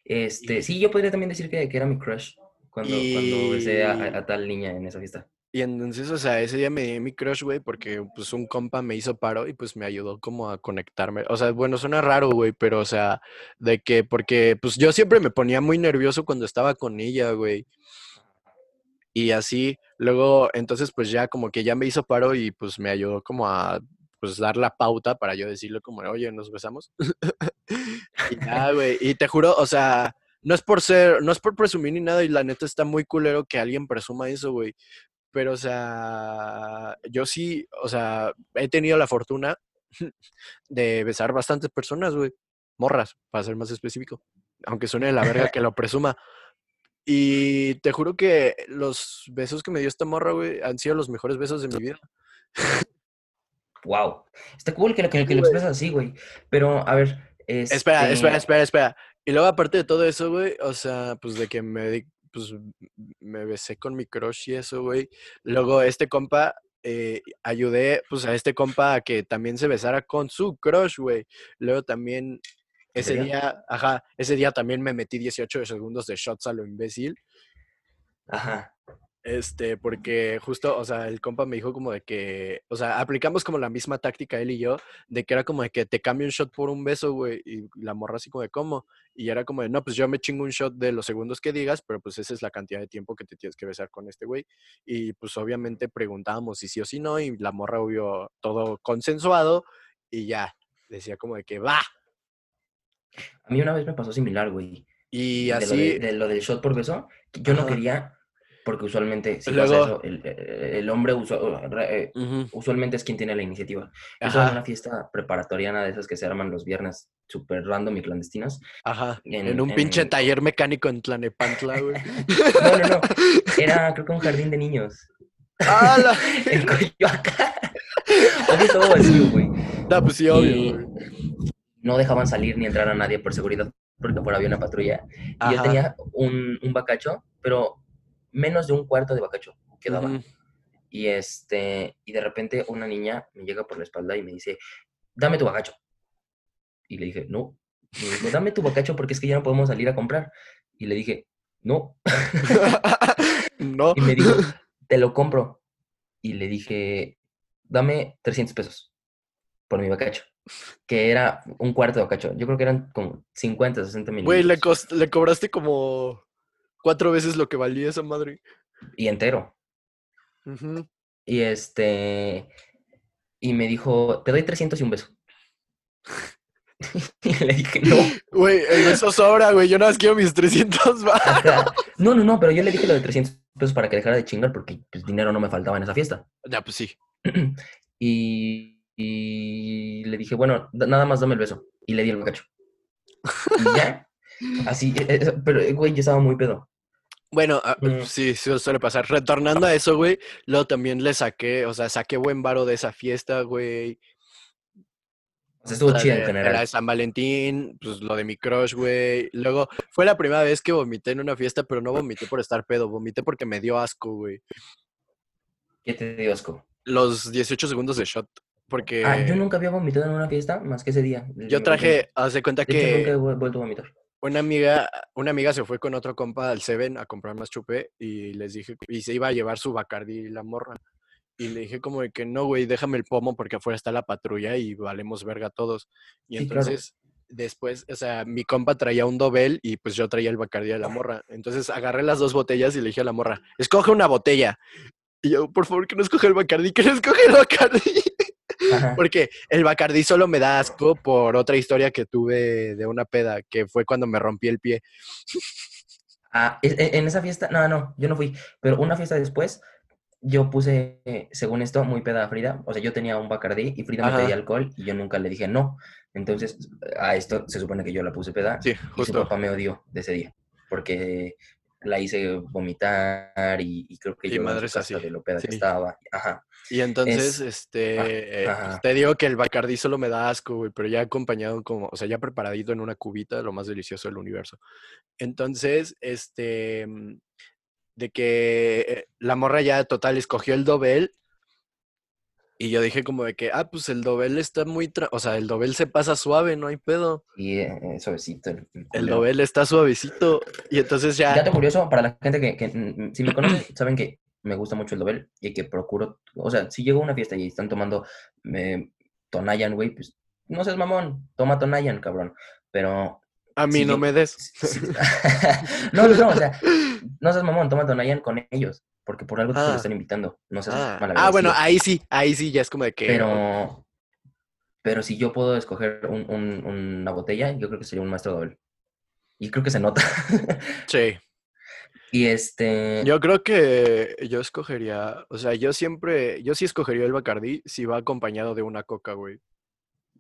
Este, Y- sí, yo podría también decir que, que era mi crush cuando, cuando besé a, a- Y- a tal niña en esa fiesta. Y entonces, o sea, ese día me di mi crush, güey, porque pues un compa me hizo paro y pues me ayudó como a conectarme. O sea, bueno, suena raro, güey, pero o sea, de que, porque pues yo siempre me ponía muy nervioso cuando estaba con ella, güey. Y así, luego, entonces pues ya como que ya me hizo paro y pues me ayudó como a pues dar la pauta para yo decirle como, oye, nos besamos. y ya, güey, y te juro, o sea, no es por ser, no es por presumir ni nada y la neta está muy culero que alguien presuma eso, güey. Pero, o sea, yo sí, o sea, he tenido la fortuna de besar bastantes personas, güey. Morras, para ser más específico. Aunque suene de la verga que lo presuma. Y te juro que los besos que me dio esta morra, güey, han sido los mejores besos de mi vida. Wow. Está cool que, lo- que, que lo expresas así, güey. Pero, a ver, Espera, espera, este, espera, espera. Y luego, aparte de todo eso, güey, o sea, pues de que me, pues, me besé con mi crush y eso, güey. Luego, este compa, eh, ayudé, pues, a este compa a que también se besara con su crush, güey. Luego también, ¿En ese día, ajá, ese día también me metí 18 segundos de shots a lo imbécil. Ajá. Este, porque justo, o sea, el compa me dijo como de que, o sea, aplicamos como la misma táctica él y yo, de que era como de que te cambio un shot por un beso, güey, y la morra así como de cómo, y era como de, no, pues yo me chingo un shot de los segundos que digas, pero pues esa es la cantidad de tiempo que te tienes que besar con este güey, y pues obviamente preguntábamos si sí o si no, y la morra obvio todo consensuado, y ya, decía como de que va, A mí una vez me pasó similar, güey. y de lo, de, así, de lo del shot por beso. Yo no quería, porque usualmente, si Luego- pasa eso, el, eh, el hombre re- eh, ujú, usualmente es quien tiene la iniciativa. Yo en ajá, una fiesta preparatoriana de esas que se arman los viernes, súper random y clandestinas. ajá, en, en- un pinche en- taller mecánico en Tlanepantla, güey. No, no, no. Era, creo que un jardín de niños. ¡Hala! En Coyoacán. Estaba vacío, güey. No, pues sí, obvio, Y- güey. No dejaban salir ni entrar a nadie por seguridad, porque afuera había una patrulla. Y yo Ajá. tenía un, un bacacho, pero menos de un cuarto de bacacho quedaba. Ujú. Y este, y de repente una niña me llega por la espalda y me dice, dame tu bacacho. Y le dije, no. Y me dijo, dame tu bacacho porque es que ya no podemos salir a comprar. Y le dije, no. no. Y me dijo, te lo compro. Y le dije, dame 300 pesos por mi bacacho. Que era un cuarto de bacacho. Yo creo que eran como 50, 60 Güey, le, mililitros. cost- le cobraste como cuatro veces lo que valía esa madre. Y entero. Y este, y me dijo, te doy 300 y un beso. y le dije, no. Güey, el beso sobra, güey. Yo nada más quiero mis 300 va. Ajá. No, no, no, pero yo le dije lo de 300 pesos para que dejara de chingar porque pues, dinero no me faltaba en esa fiesta. Ya, pues sí. y, y le dije, bueno, da- nada más dame el beso. Y le di el bacacho. Y ya, así, eh, eh, pero güey, yo estaba muy pedo. Bueno, ah, sí, sí, suele pasar. Retornando a eso, güey, luego también le saqué, o sea, saqué buen varo de esa fiesta, güey. O sea, estuvo La chido en de la de general. San Valentín, pues lo de mi crush, güey. Luego, fue la primera vez que vomité en una fiesta, pero no vomité por estar pedo, vomité porque me dio asco, güey. ¿Qué te dio asco? Los 18 segundos de shot, porque Ah, yo nunca había vomitado en una fiesta más que ese día. yo traje, haz de cuenta De hecho, nunca he que vu- vuelto a vomitar. Una amiga, una amiga se fue con otro compa al Seven a comprar más chupé y les dije, y se iba a llevar su Bacardi la morra. Y le dije como de que no, güey, déjame el pomo porque afuera está la patrulla y valemos verga todos. Y Sí, claro. entonces después, o sea, mi compa traía un dobel y pues yo traía el bacardí de la morra. Entonces agarré las dos botellas y le dije a la morra, escoge una botella. Y yo, por favor, que no escoge el bacardí, que no escoge el bacardí. Ajá. Porque el bacardí solo me da asco por otra historia que tuve de una peda, que fue cuando me rompí el pie. Ah, e- e- en esa fiesta, no, no, yo no fui, pero una fiesta después, yo puse, eh, según esto, muy peda a Frida, o sea, yo tenía un Bacardí y Frida Ajá. me pedía alcohol y yo nunca le dije no, entonces a esto se supone que yo la puse peda Sí, y su justo. papá me odió de ese día, porque la hice vomitar y, y creo que yo madres así, de lo peda sí. que estaba, ajá, Y entonces, Es- este, eh, ajá. te digo que el bacardí solo me da asco, güey, pero ya acompañado como, o sea, ya preparadito en una cubita, lo más delicioso del universo. Entonces, este, mm, de que eh, la morra ya total escogió el dobel y yo dije como de que, ah, pues el dobel está muy, tra- o sea, el dobel se pasa suave, no hay pedo. y eh, suavecito. El, el dobel está suavecito y entonces ya, Dato curioso para la gente que, que, mm, si me conocen, saben que me gusta mucho el dobel y que procuro, o sea, si llego a una fiesta y están tomando eh, Tonayan, güey, pues no seas mamón, toma Tonayan, cabrón. Pero a mí si no yo- me des. no, no, o sea, no seas mamón, toma Tonayan con ellos, porque por algo te Ah. lo están invitando, no seas Ah, ah, bueno, ahí sí, ahí sí, ya es como de que... Pero, pero si yo puedo escoger un- un- una botella, yo creo que sería un maestro dobel. Y creo que se nota. Sí. y este... Yo creo que yo escogería, o sea, yo siempre, yo sí escogería el Bacardí si va acompañado de una coca, güey.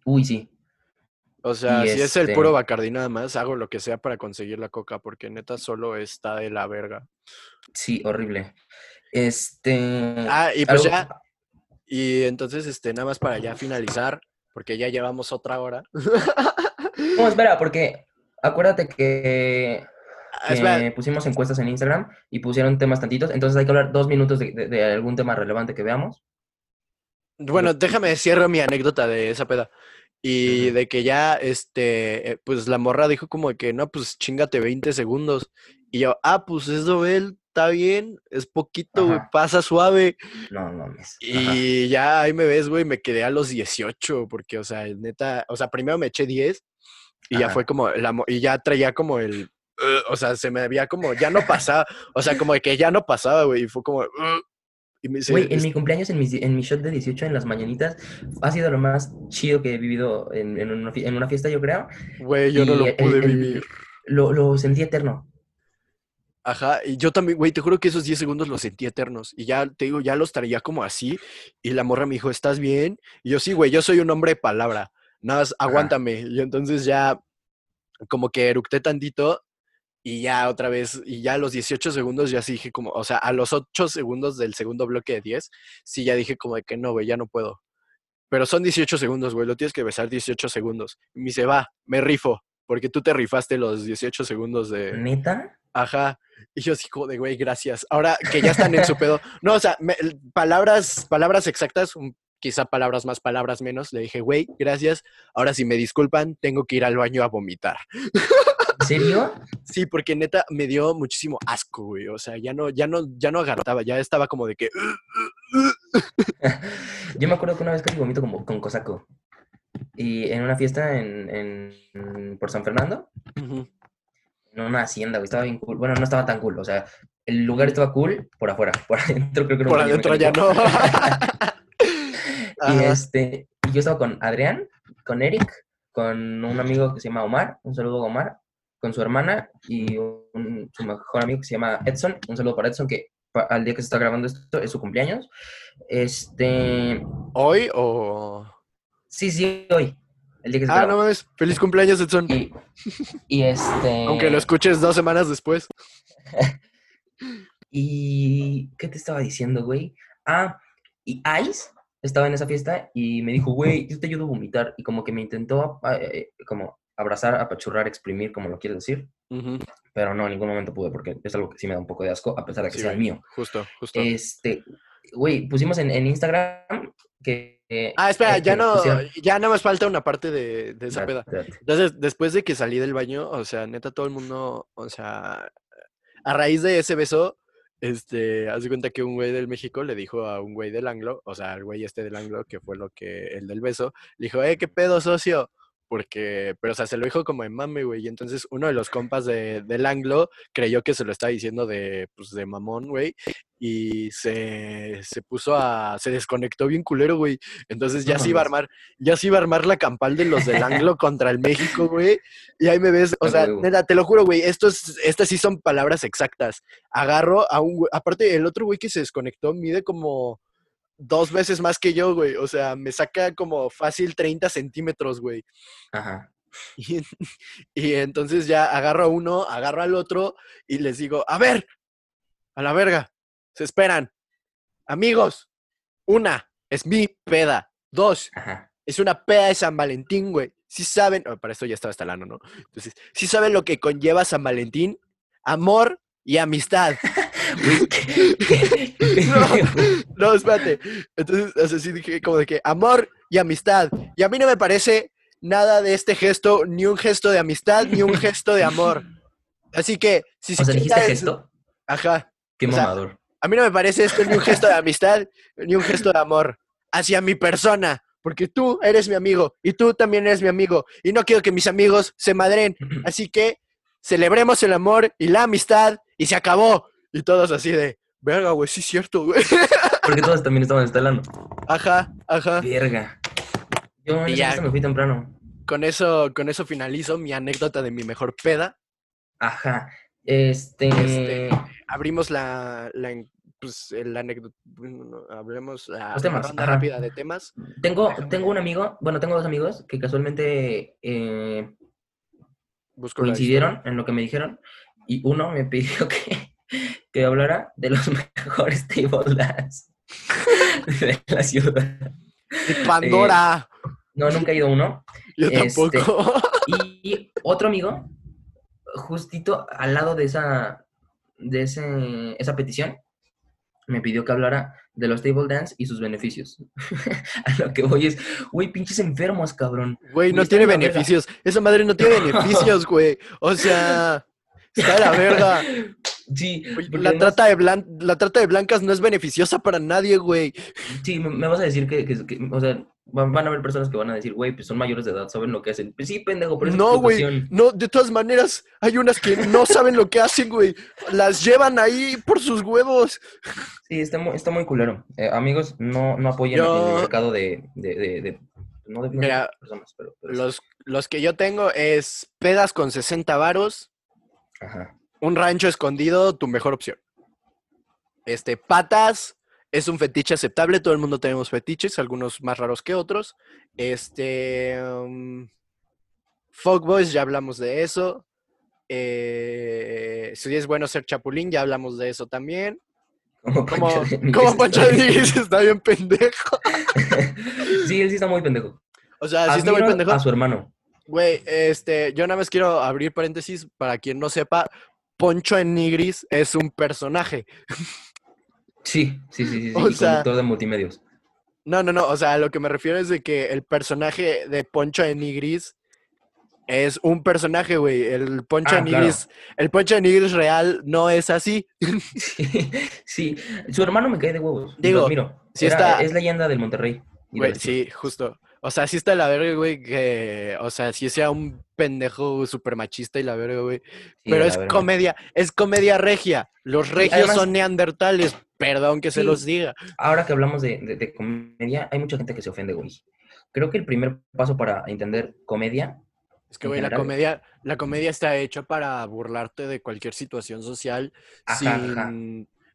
Uy, sí. O sea, Y si es el puro este- Bacardí nada más, hago lo que sea para conseguir la coca, porque neta solo está de la verga. Sí, horrible. Este. Ah, y pues algo- ya, y entonces, este, nada más para ya finalizar, porque ya llevamos otra hora. No, espera, porque acuérdate que, Ah, que pusimos encuestas en Instagram y pusieron temas tantitos, entonces hay que hablar dos minutos de, de- de algún tema relevante que veamos. Bueno, déjame cierro mi anécdota de esa peda. Y de que ya, este, eh, pues la morra dijo como de que, no, pues chingate 20 segundos. Y yo, ah, pues es Dobel, está bien, es poquito, güey, pasa suave. No, no. Ajá. Y ya ahí me ves, güey, me quedé a los 18, porque, o sea, neta, o sea, primero me eché 10 y ya fue como, la, y ya traía como el, "Ugh", o sea, se me había como, ya no pasaba, o sea, como de que ya no pasaba, güey, y fue como, y me dice, Güey, en "Es- mi cumpleaños, en mi, en mi shot de 18 en las mañanitas, ha sido lo más chido que he vivido en, en una, fie- en una fiesta, yo creo. güey, yo no lo el- pude el- vivir. Lo, lo sentí eterno. Ajá, y yo también, güey, te juro que esos 10 segundos los sentí eternos. Y ya, te digo, ya los traía como así. Y la morra me dijo, ¿estás bien? Y yo, sí, güey, yo soy un hombre de palabra. Nada más, aguántame. Y entonces ya, como que eructé tantito. Y ya otra vez, y ya a los 18 segundos ya sí dije como, o sea, a los 8 segundos del segundo bloque de 10, sí ya dije como de que no, güey, ya no puedo. Pero son 18 segundos, güey, lo tienes que besar 18 segundos. Y me dice, va, me rifo, porque tú te rifaste los 18 segundos de... ¿Neta? Ajá. Y yo así como de, güey, gracias. Ahora que ya están en su pedo. No, o sea, me- palabras, palabras exactas, un- quizá palabras más, palabras menos. Le dije, güey, gracias. Ahora si me disculpan, tengo que ir al baño a vomitar. ¿En serio? Sí, porque neta me dio muchísimo asco, güey. O sea, ya no, ya no, ya no agarraba, ya estaba como de que. Yo me acuerdo que una vez casi vomito como, con Cosaco. Y en una fiesta en, en- en- por San Fernando, en una hacienda, güey, estaba bien cool. Bueno, no estaba tan cool, o sea, el lugar estaba cool por afuera, por adentro creo que un Por adentro ya no. y este, y yo estaba con Adrián, con Eric, con un amigo que se llama Omar, un saludo a Omar, con su hermana y un- su mejor amigo que se llama Edson, un saludo para Edson, que al día que se está grabando esto es su cumpleaños. Este, ¿Hoy o.? sí, sí, hoy, el día que se Ah, no mames. Feliz cumpleaños, Edson. Y, y este. Aunque lo escuches dos semanas después. Y. ¿Qué te estaba diciendo, güey? Ah, y Ice estaba en esa fiesta y me dijo, güey, yo te ayudo a vomitar. Y como que me intentó eh, como abrazar, apachurrar, exprimir, como lo quieres decir. Pero no, en ningún momento pude porque es algo que sí me da un poco de asco, a pesar de que Sí, sea el mío. Justo, justo. Este, güey, pusimos en, en Instagram que. eh, Ah, espera, eh, ya no, pusieron- ya nada más falta una parte de, de esa peda. Entonces, después de que salí del baño, o sea, neta, todo el mundo, o sea, a raíz de ese beso, este, haz de cuenta que un güey del México le dijo a un güey del anglo, o sea, al güey este del anglo, que fue lo que, el del beso, le dijo, eh, ¿qué pedo, socio? Porque, pero o sea, se lo dijo como en mame, güey. Y entonces uno de los compas de, del anglo creyó que se lo estaba diciendo de, pues, de mamón, güey. Y se, se puso a, se desconectó bien culero, güey. Entonces ya No se iba a armar, ya se iba a armar la campal de los del anglo contra el México, güey. Y ahí me ves, o sea, neta, te lo juro, güey, estos, estas sí son palabras exactas. Agarro a un güey, aparte el otro güey que se desconectó mide como dos veces más que yo, güey. O sea, me saca como fácil 30 centímetros, güey. Ajá. Y, y entonces ya agarro a uno, agarro al otro y les digo, a ver, a la verga, se esperan. Amigos, una, es mi peda. Dos, Ajá. es una peda de San Valentín, güey. Si saben, oh, para esto ya estaba hasta el ano, ¿no? Entonces, si saben lo que conlleva San Valentín, amor y amistad. Güey, ¿qué- qué No. No, espérate. Entonces, o sea, sí dije como de que amor y amistad. Y a mí no me parece nada de este gesto, ni un gesto de amistad, ni un gesto de amor. Así que, si O se sea, dijiste gesto. Ajá. Qué o sea, mamador. A mí no me parece esto ni un gesto de amistad, ni un gesto de amor hacia mi persona. Porque tú eres mi amigo y tú también eres mi amigo. Y no quiero que mis amigos se madren. Así que celebremos el amor y la amistad y se acabó. Y todos así de, verga, güey, sí es cierto, güey. Porque todos también estaban instalando. Ajá, ajá. Verga. Yo en Y esa ya. fiesta me fui temprano. Con eso, con eso finalizo mi anécdota de mi mejor peda. Ajá. Este. Este, abrimos la, la, en- pues, el anécdota, hablemos la, Los la temas, ronda ajá. rápida de temas. Tengo, Déjame. tengo un amigo, bueno, tengo dos amigos que casualmente eh, Busco la coincidieron en lo que me dijeron y uno me pidió que, que hablara de los mejores table dance de la ciudad. De Pandora. No, nunca he ido a uno. Yo este, tampoco. Y otro amigo, justito al lado de esa, de ese, esa petición, me pidió que hablara de los table dance y sus beneficios. a lo que voy es, güey, pinches enfermos, cabrón. Güey, no tiene verga. beneficios. Esa madre no tiene beneficios, güey. O sea, está de la verga. Sí, La además- trata, de blan- la trata de blancas no es beneficiosa para nadie, güey. Sí, me, me vas a decir que, que- que- o sea, van, a haber personas que van a decir, güey, pues son mayores de edad, saben lo que hacen. Pues sí, pendejo, pero es No, güey. No, de todas maneras, hay unas que no saben lo que hacen, güey. Las llevan ahí por sus huevos. Sí, está muy, está muy culero. Eh, amigos, no, no apoyen Yo- el mercado de, de, de- de- no de, Mira, personas, pero, pero sí. Los, los que yo tengo es pedas con 60 varos, Ajá. Un rancho escondido, tu mejor opción. Este, patas es un fetiche aceptable, todo el mundo tenemos fetiches, algunos más raros que otros. Este, um, Fuckboys, ya hablamos de eso. Eh, si es bueno ser chapulín, ya hablamos de eso también. Como Como, Pancho como está Pancho bien. Nigris está bien pendejo. sí, él sí está muy pendejo. O sea, sí está muy pendejo. a su hermano. Güey, este, yo nada más quiero abrir paréntesis para quien no sepa. Poncho en Nigris es un personaje. Sí, sí, sí, sí, sí, O y sea- conductor de multimedios. No, no, no. O sea, a lo que me refiero es de que el personaje de Poncho en Nigris es un personaje, güey. El Poncho Ah, claro. Nigris, el Poncho en Nigris real no es así. Sí, sí, su hermano me cae de huevos. Digo, Lo admiro. sí Era- está- Es leyenda del Monterrey. de Güey, sí, justo. O sea, sí está la verga, güey, que, o sea, sí sea un pendejo súper machista y la verga, güey. Sí, Pero es verga. comedia, es comedia regia. Los regios además- son neandertales, perdón que se los diga. Ahora que hablamos de, de- de comedia, hay mucha gente que se ofende, güey. Creo que el primer paso para entender comedia, Es que, güey, la comedia, la comedia está hecha para burlarte de cualquier situación social Ajá, sin, ajá.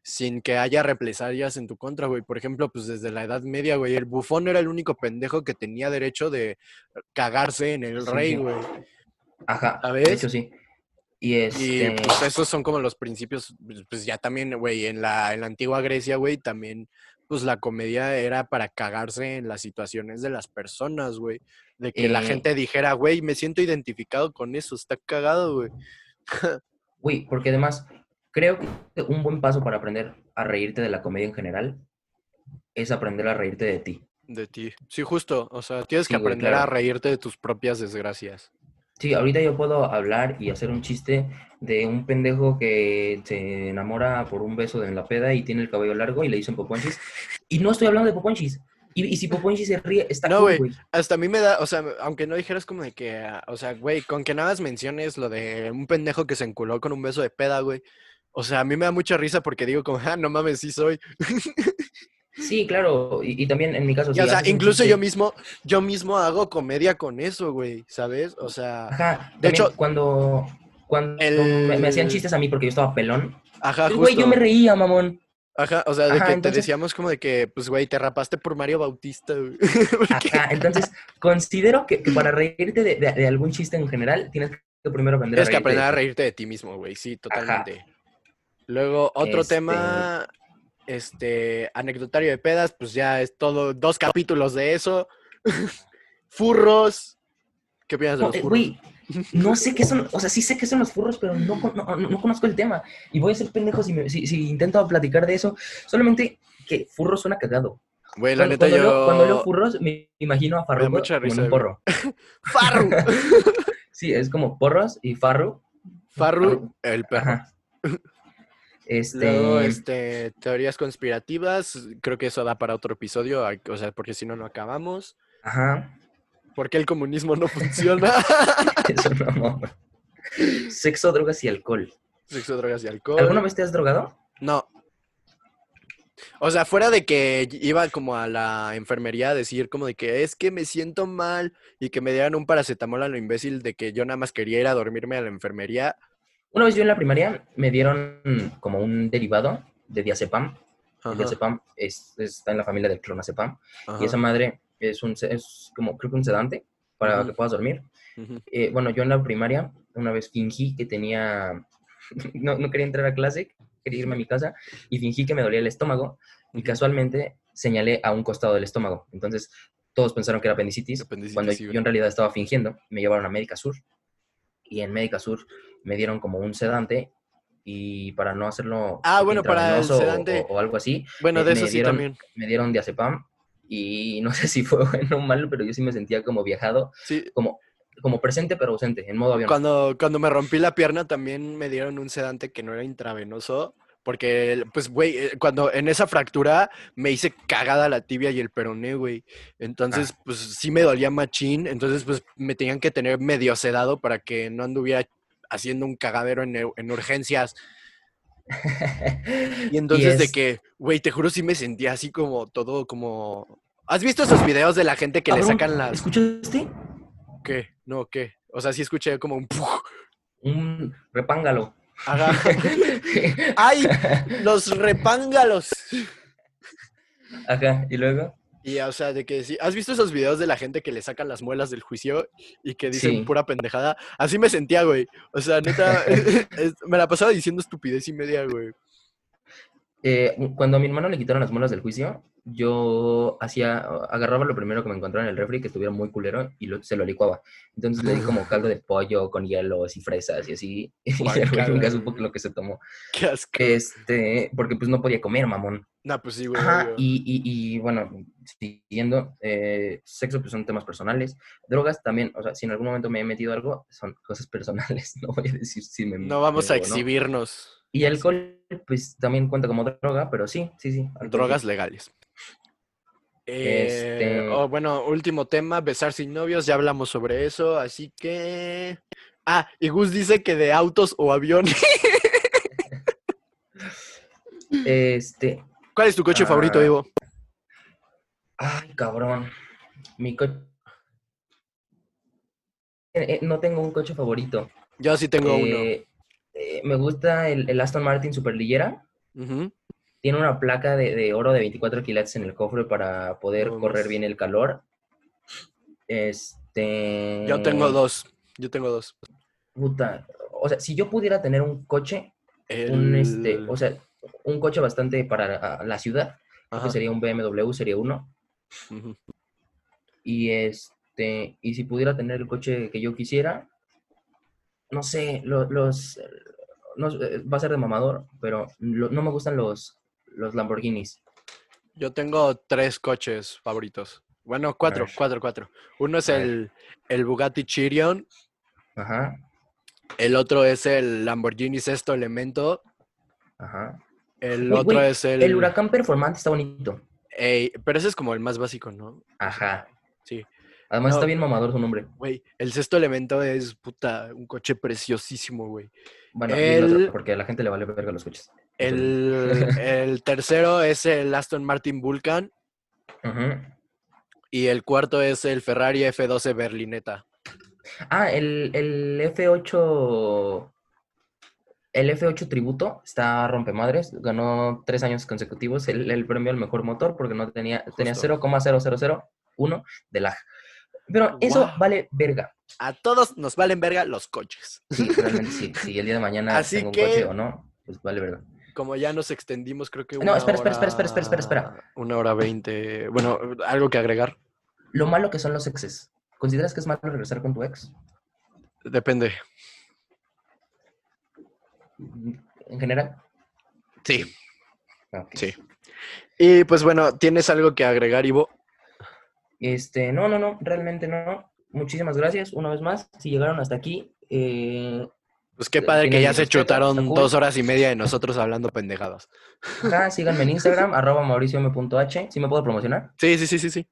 Sin que haya represalias en tu contra, güey. Por ejemplo, pues desde la Edad Media, güey, el bufón era el único pendejo que tenía derecho de cagarse en el Sí, rey, sí. güey. ajá, ¿Sabes? de hecho sí. Y Y este, pues esos son como los principios, pues, pues ya también, güey, en la, en la antigua Grecia, güey, también, pues la comedia era para cagarse en las situaciones de las personas, güey. De que la Eh, gente dijera, güey, me siento identificado con eso, está cagado, güey. güey, porque además creo que un buen paso para aprender a reírte de la comedia en general es aprender a reírte de ti. De ti. Sí, justo. O sea, tienes que Sí, aprender a reírte de tus propias desgracias. Sí, ahorita yo puedo hablar y hacer un chiste de un pendejo que se enamora por un beso en la peda y tiene el cabello largo y le dicen poponchis. Y no estoy hablando de poponchis. Y, y si Poponchi se ríe, está No, güey. Hasta a mí me da, o sea, aunque no dijeras como de que, ah, o sea, güey, con que nada más menciones lo de un pendejo que se enculó con un beso de peda, güey. O sea, a mí me da mucha risa porque digo como, ah, no mames, sí soy. Sí, claro. Y, y también en mi caso, Y, o sea, un incluso yo mismo, yo mismo hago comedia con eso, güey, ¿sabes? O sea, Ajá. De hecho- cuando, cuando El- me, me hacían chistes a mí porque yo estaba pelón, ajá, pues, güey, yo me reía, mamón. Ajá, o sea, de Ajá, que te decíamos como de que, pues, güey, te rapaste por Mario Bautista, güey. Ajá. Entonces, considero que, que para reírte de, de- de algún chiste en general, tienes que primero aprender Tienes que a reírte. aprender de a reírte de ti mismo, güey, sí, totalmente. Luego, otro Este- tema, este, anecdotario de pedas, pues ya es todo, dos capítulos de eso. Furros. ¿Qué opinas de los eh, furros? No sé qué son, o sea, sí sé qué son los furros, pero no, no, no- no conozco el tema. Y voy a ser pendejo si, me- si, si intento platicar de eso. Solamente que furro suena cagado. Güey, la Cuando, neta cuando yo... leo, cuando leo furros, me imagino a Farruko mucha como risa, un güey. porro. Farru. Sí, es como porros y Farru. Farru, el perro. Ajá. Este, Luego, este, teorías conspirativas, creo que eso da para otro episodio, o sea, porque si no, no acabamos. ajá. ¿Por qué el comunismo no funciona? Eso no. Sexo, drogas y alcohol. Sexo, drogas y alcohol. ¿Alguna vez te has drogado? No. O sea, fuera de que iba como a la enfermería a decir como de que es que me siento mal y que me dieran un paracetamol a lo imbécil de que yo nada más quería ir a dormirme a la enfermería. Una vez yo en la primaria me dieron como un derivado de diazepam. El diazepam es, está en la familia del clonazepam. ajá, Y esa madre es, un, es como, creo que un sedante para que puedas dormir. Eh, bueno, yo en la primaria una vez fingí que tenía, no, no quería entrar a clase, quería irme a mi casa y fingí que me dolía el estómago y casualmente señalé a un costado del estómago. Entonces todos pensaron que era apendicitis, Apendicitis, cuando sí, yo en realidad estaba fingiendo. Me llevaron a Médica Sur y en Médica Sur me dieron como un sedante y para no hacerlo Ah, bueno, para el sedante. o, o algo así, Bueno, me- de eso sí dieron- también. me dieron diazepam y no sé si fue bueno o malo, pero yo sí me sentía como viajado, Sí, como, como presente pero ausente, en modo avión. cuando, cuando me rompí la pierna también me dieron un sedante que no era intravenoso. Porque, pues, güey, eh, cuando en esa fractura me hice cagada la tibia y el peroné, güey. Entonces, pues sí me dolía machín. Entonces, pues me tenían que tener medio sedado para que no anduviera haciendo un cagadero en, en urgencias. Y entonces de que, güey, te juro sí me sentía así como todo como... ¿Has visto esos videos de la gente que le sacan las... ¿Escuchaste? ¿Qué? No, ¿qué? O sea, sí escuché como un... Un repángalo. Ajá. ¡Ay! Los repángalos. Ajá, y luego. Y, o sea, de que sí. ¿Has visto esos videos de la gente que le sacan las muelas del juicio y que dicen Sí. pura pendejada? Así me sentía, güey. O sea, neta, es- me la pasaba diciendo estupidez y media, güey. Eh, cuando a mi hermano le quitaron las muelas del juicio, yo hacía, agarraba lo primero que me encontraba en el refri, que estuviera muy culero, y lo- se lo licuaba. Entonces le di como caldo de pollo con hielos y fresas y así. Y el nunca supo lo que se tomó. Qué asco. Este, porque pues no podía comer, mamón. Nah, pues sí, güey. Ajá, y, y, y, bueno, siguiendo, eh, sexo pues son temas personales. Drogas también, o sea, si en algún momento me he metido algo, son cosas personales, no voy a decir si me... No vamos a me no. Y alcohol, pues también cuenta como droga, pero sí, sí, sí. Drogas sí. legales. Eh, Este- oh, bueno, último tema, besar sin novios, ya hablamos sobre eso, así que... Ah, y Gus dice que de autos o aviones. Este, ¿Cuál es tu coche favorito, Ah. Ivo? ay, cabrón, mi coche... Eh, eh, no tengo un coche favorito. Yo sí tengo Eh, eh, me gusta el, el Aston Martin Superliggera. uno. Ujú. Tiene una placa de, de oro de 24 quilates en el cofre para poder correr bien el calor. Este. Yo tengo dos. Yo tengo dos. Puta. O sea, si yo pudiera tener un coche, un este, o sea, un coche bastante para la ciudad, que sería un BMW, sería uno. Y este, y si pudiera tener el coche que yo quisiera, no sé, lo- los, no, eh, va a ser de mamador, pero lo- no me gustan los, los Lamborghinis. Yo tengo tres coches favoritos. Bueno, cuatro, cuatro, cuatro. Uno es el, el Bugatti Chiron, Ajá, el otro es el Lamborghini Sexto Elemento, ajá. el otro es el, El Huracán Performante está bonito. Ey, pero ese es como el más básico, ¿no? Ajá. Sí. Además No. está bien mamador su nombre. Güey, el sexto elemento es, puta, un coche preciosísimo, güey. Bueno, y el otro, El- porque a la gente le vale verga los coches. El, el tercero es el Aston Martin Vulcan y el cuarto es el Ferrari F12 Berlinetta. Ah, el, el F8. El F8 Tributo está rompemadres. Ganó tres años consecutivos el, el premio al mejor motor porque no tenía, tenía Justo. 0,0001 de lag. Pero eso vale verga. A todos nos valen verga los coches. Sí, realmente sí. Si el día de mañana Así tengo un que- coche o no, pues vale verga. Como ya nos extendimos, creo que No, una espera, espera, hora- espera, espera, espera, espera, espera. Una hora veinte. Bueno, algo que agregar. Lo malo que son los exes. ¿Consideras que es malo regresar con tu ex? Depende. En general. Sí. Sí. Y pues bueno, ¿tienes algo que agregar, Ivo? Este, no, no, no, realmente no. Muchísimas gracias una vez más. Si llegaron hasta aquí, eh, Pues qué padre que ya se chutaron dos horas y media de nosotros hablando pendejadas. ajá, síganme en Instagram, arroba mauriciom.h. ¿Sí me puedo promocionar? Sí, sí, sí, sí, sí.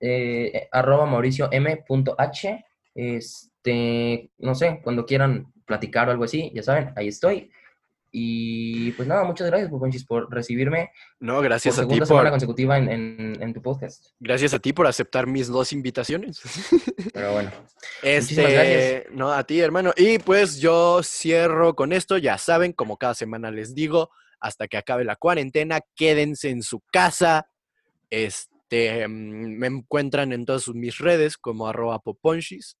Eh, arroba mauriciom.h. Este, no sé, cuando quieran platicar o algo así, ya saben, ahí estoy. Y pues nada, muchas gracias, Poponchis, por recibirme No, por gracias a ti segunda semana por, consecutiva en, en- en tu podcast. gracias a ti por aceptar mis dos invitaciones. Pero bueno, Este, gracias. no, a ti, hermano. Y pues yo cierro con esto. Ya saben, como cada semana les digo, hasta que acabe la cuarentena, quédense en su casa. Este, mm, me encuentran en todas mis redes como arroba poponchis.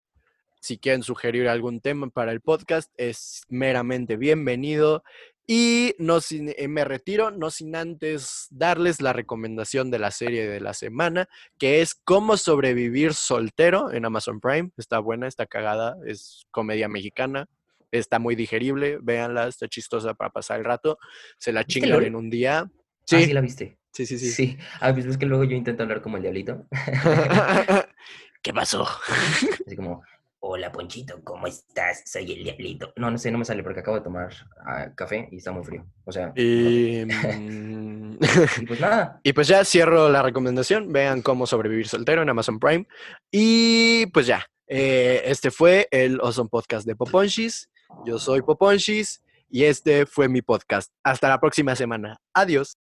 Si quieren sugerir algún tema para el podcast, es meramente bienvenido. Y no sin, eh, me retiro, no sin antes darles la recomendación de la serie de la semana, que es Cómo sobrevivir soltero en Amazon Prime. Está buena, está cagada, es comedia mexicana, está muy digerible, véanla, está chistosa para pasar el rato. Se la ¿Viste chingan en un día. ah, sí Sí, la viste. sí, sí, sí. Sí. Ah, pues es que luego yo intento hablar como el diablito. ¿Qué pasó? Así como, hola Ponchito, ¿cómo estás? Soy el diablito. No, no sé, no me sale porque acabo de tomar ah, café y está muy frío. O sea, Y, mm, y pues nada. y pues ya cierro la recomendación. Vean cómo sobrevivir soltero en Amazon Prime. Y pues ya, eh, este fue el Awesome Podcast de Poponchis. Yo soy Poponchis y este fue mi podcast. Hasta la próxima semana. Adiós.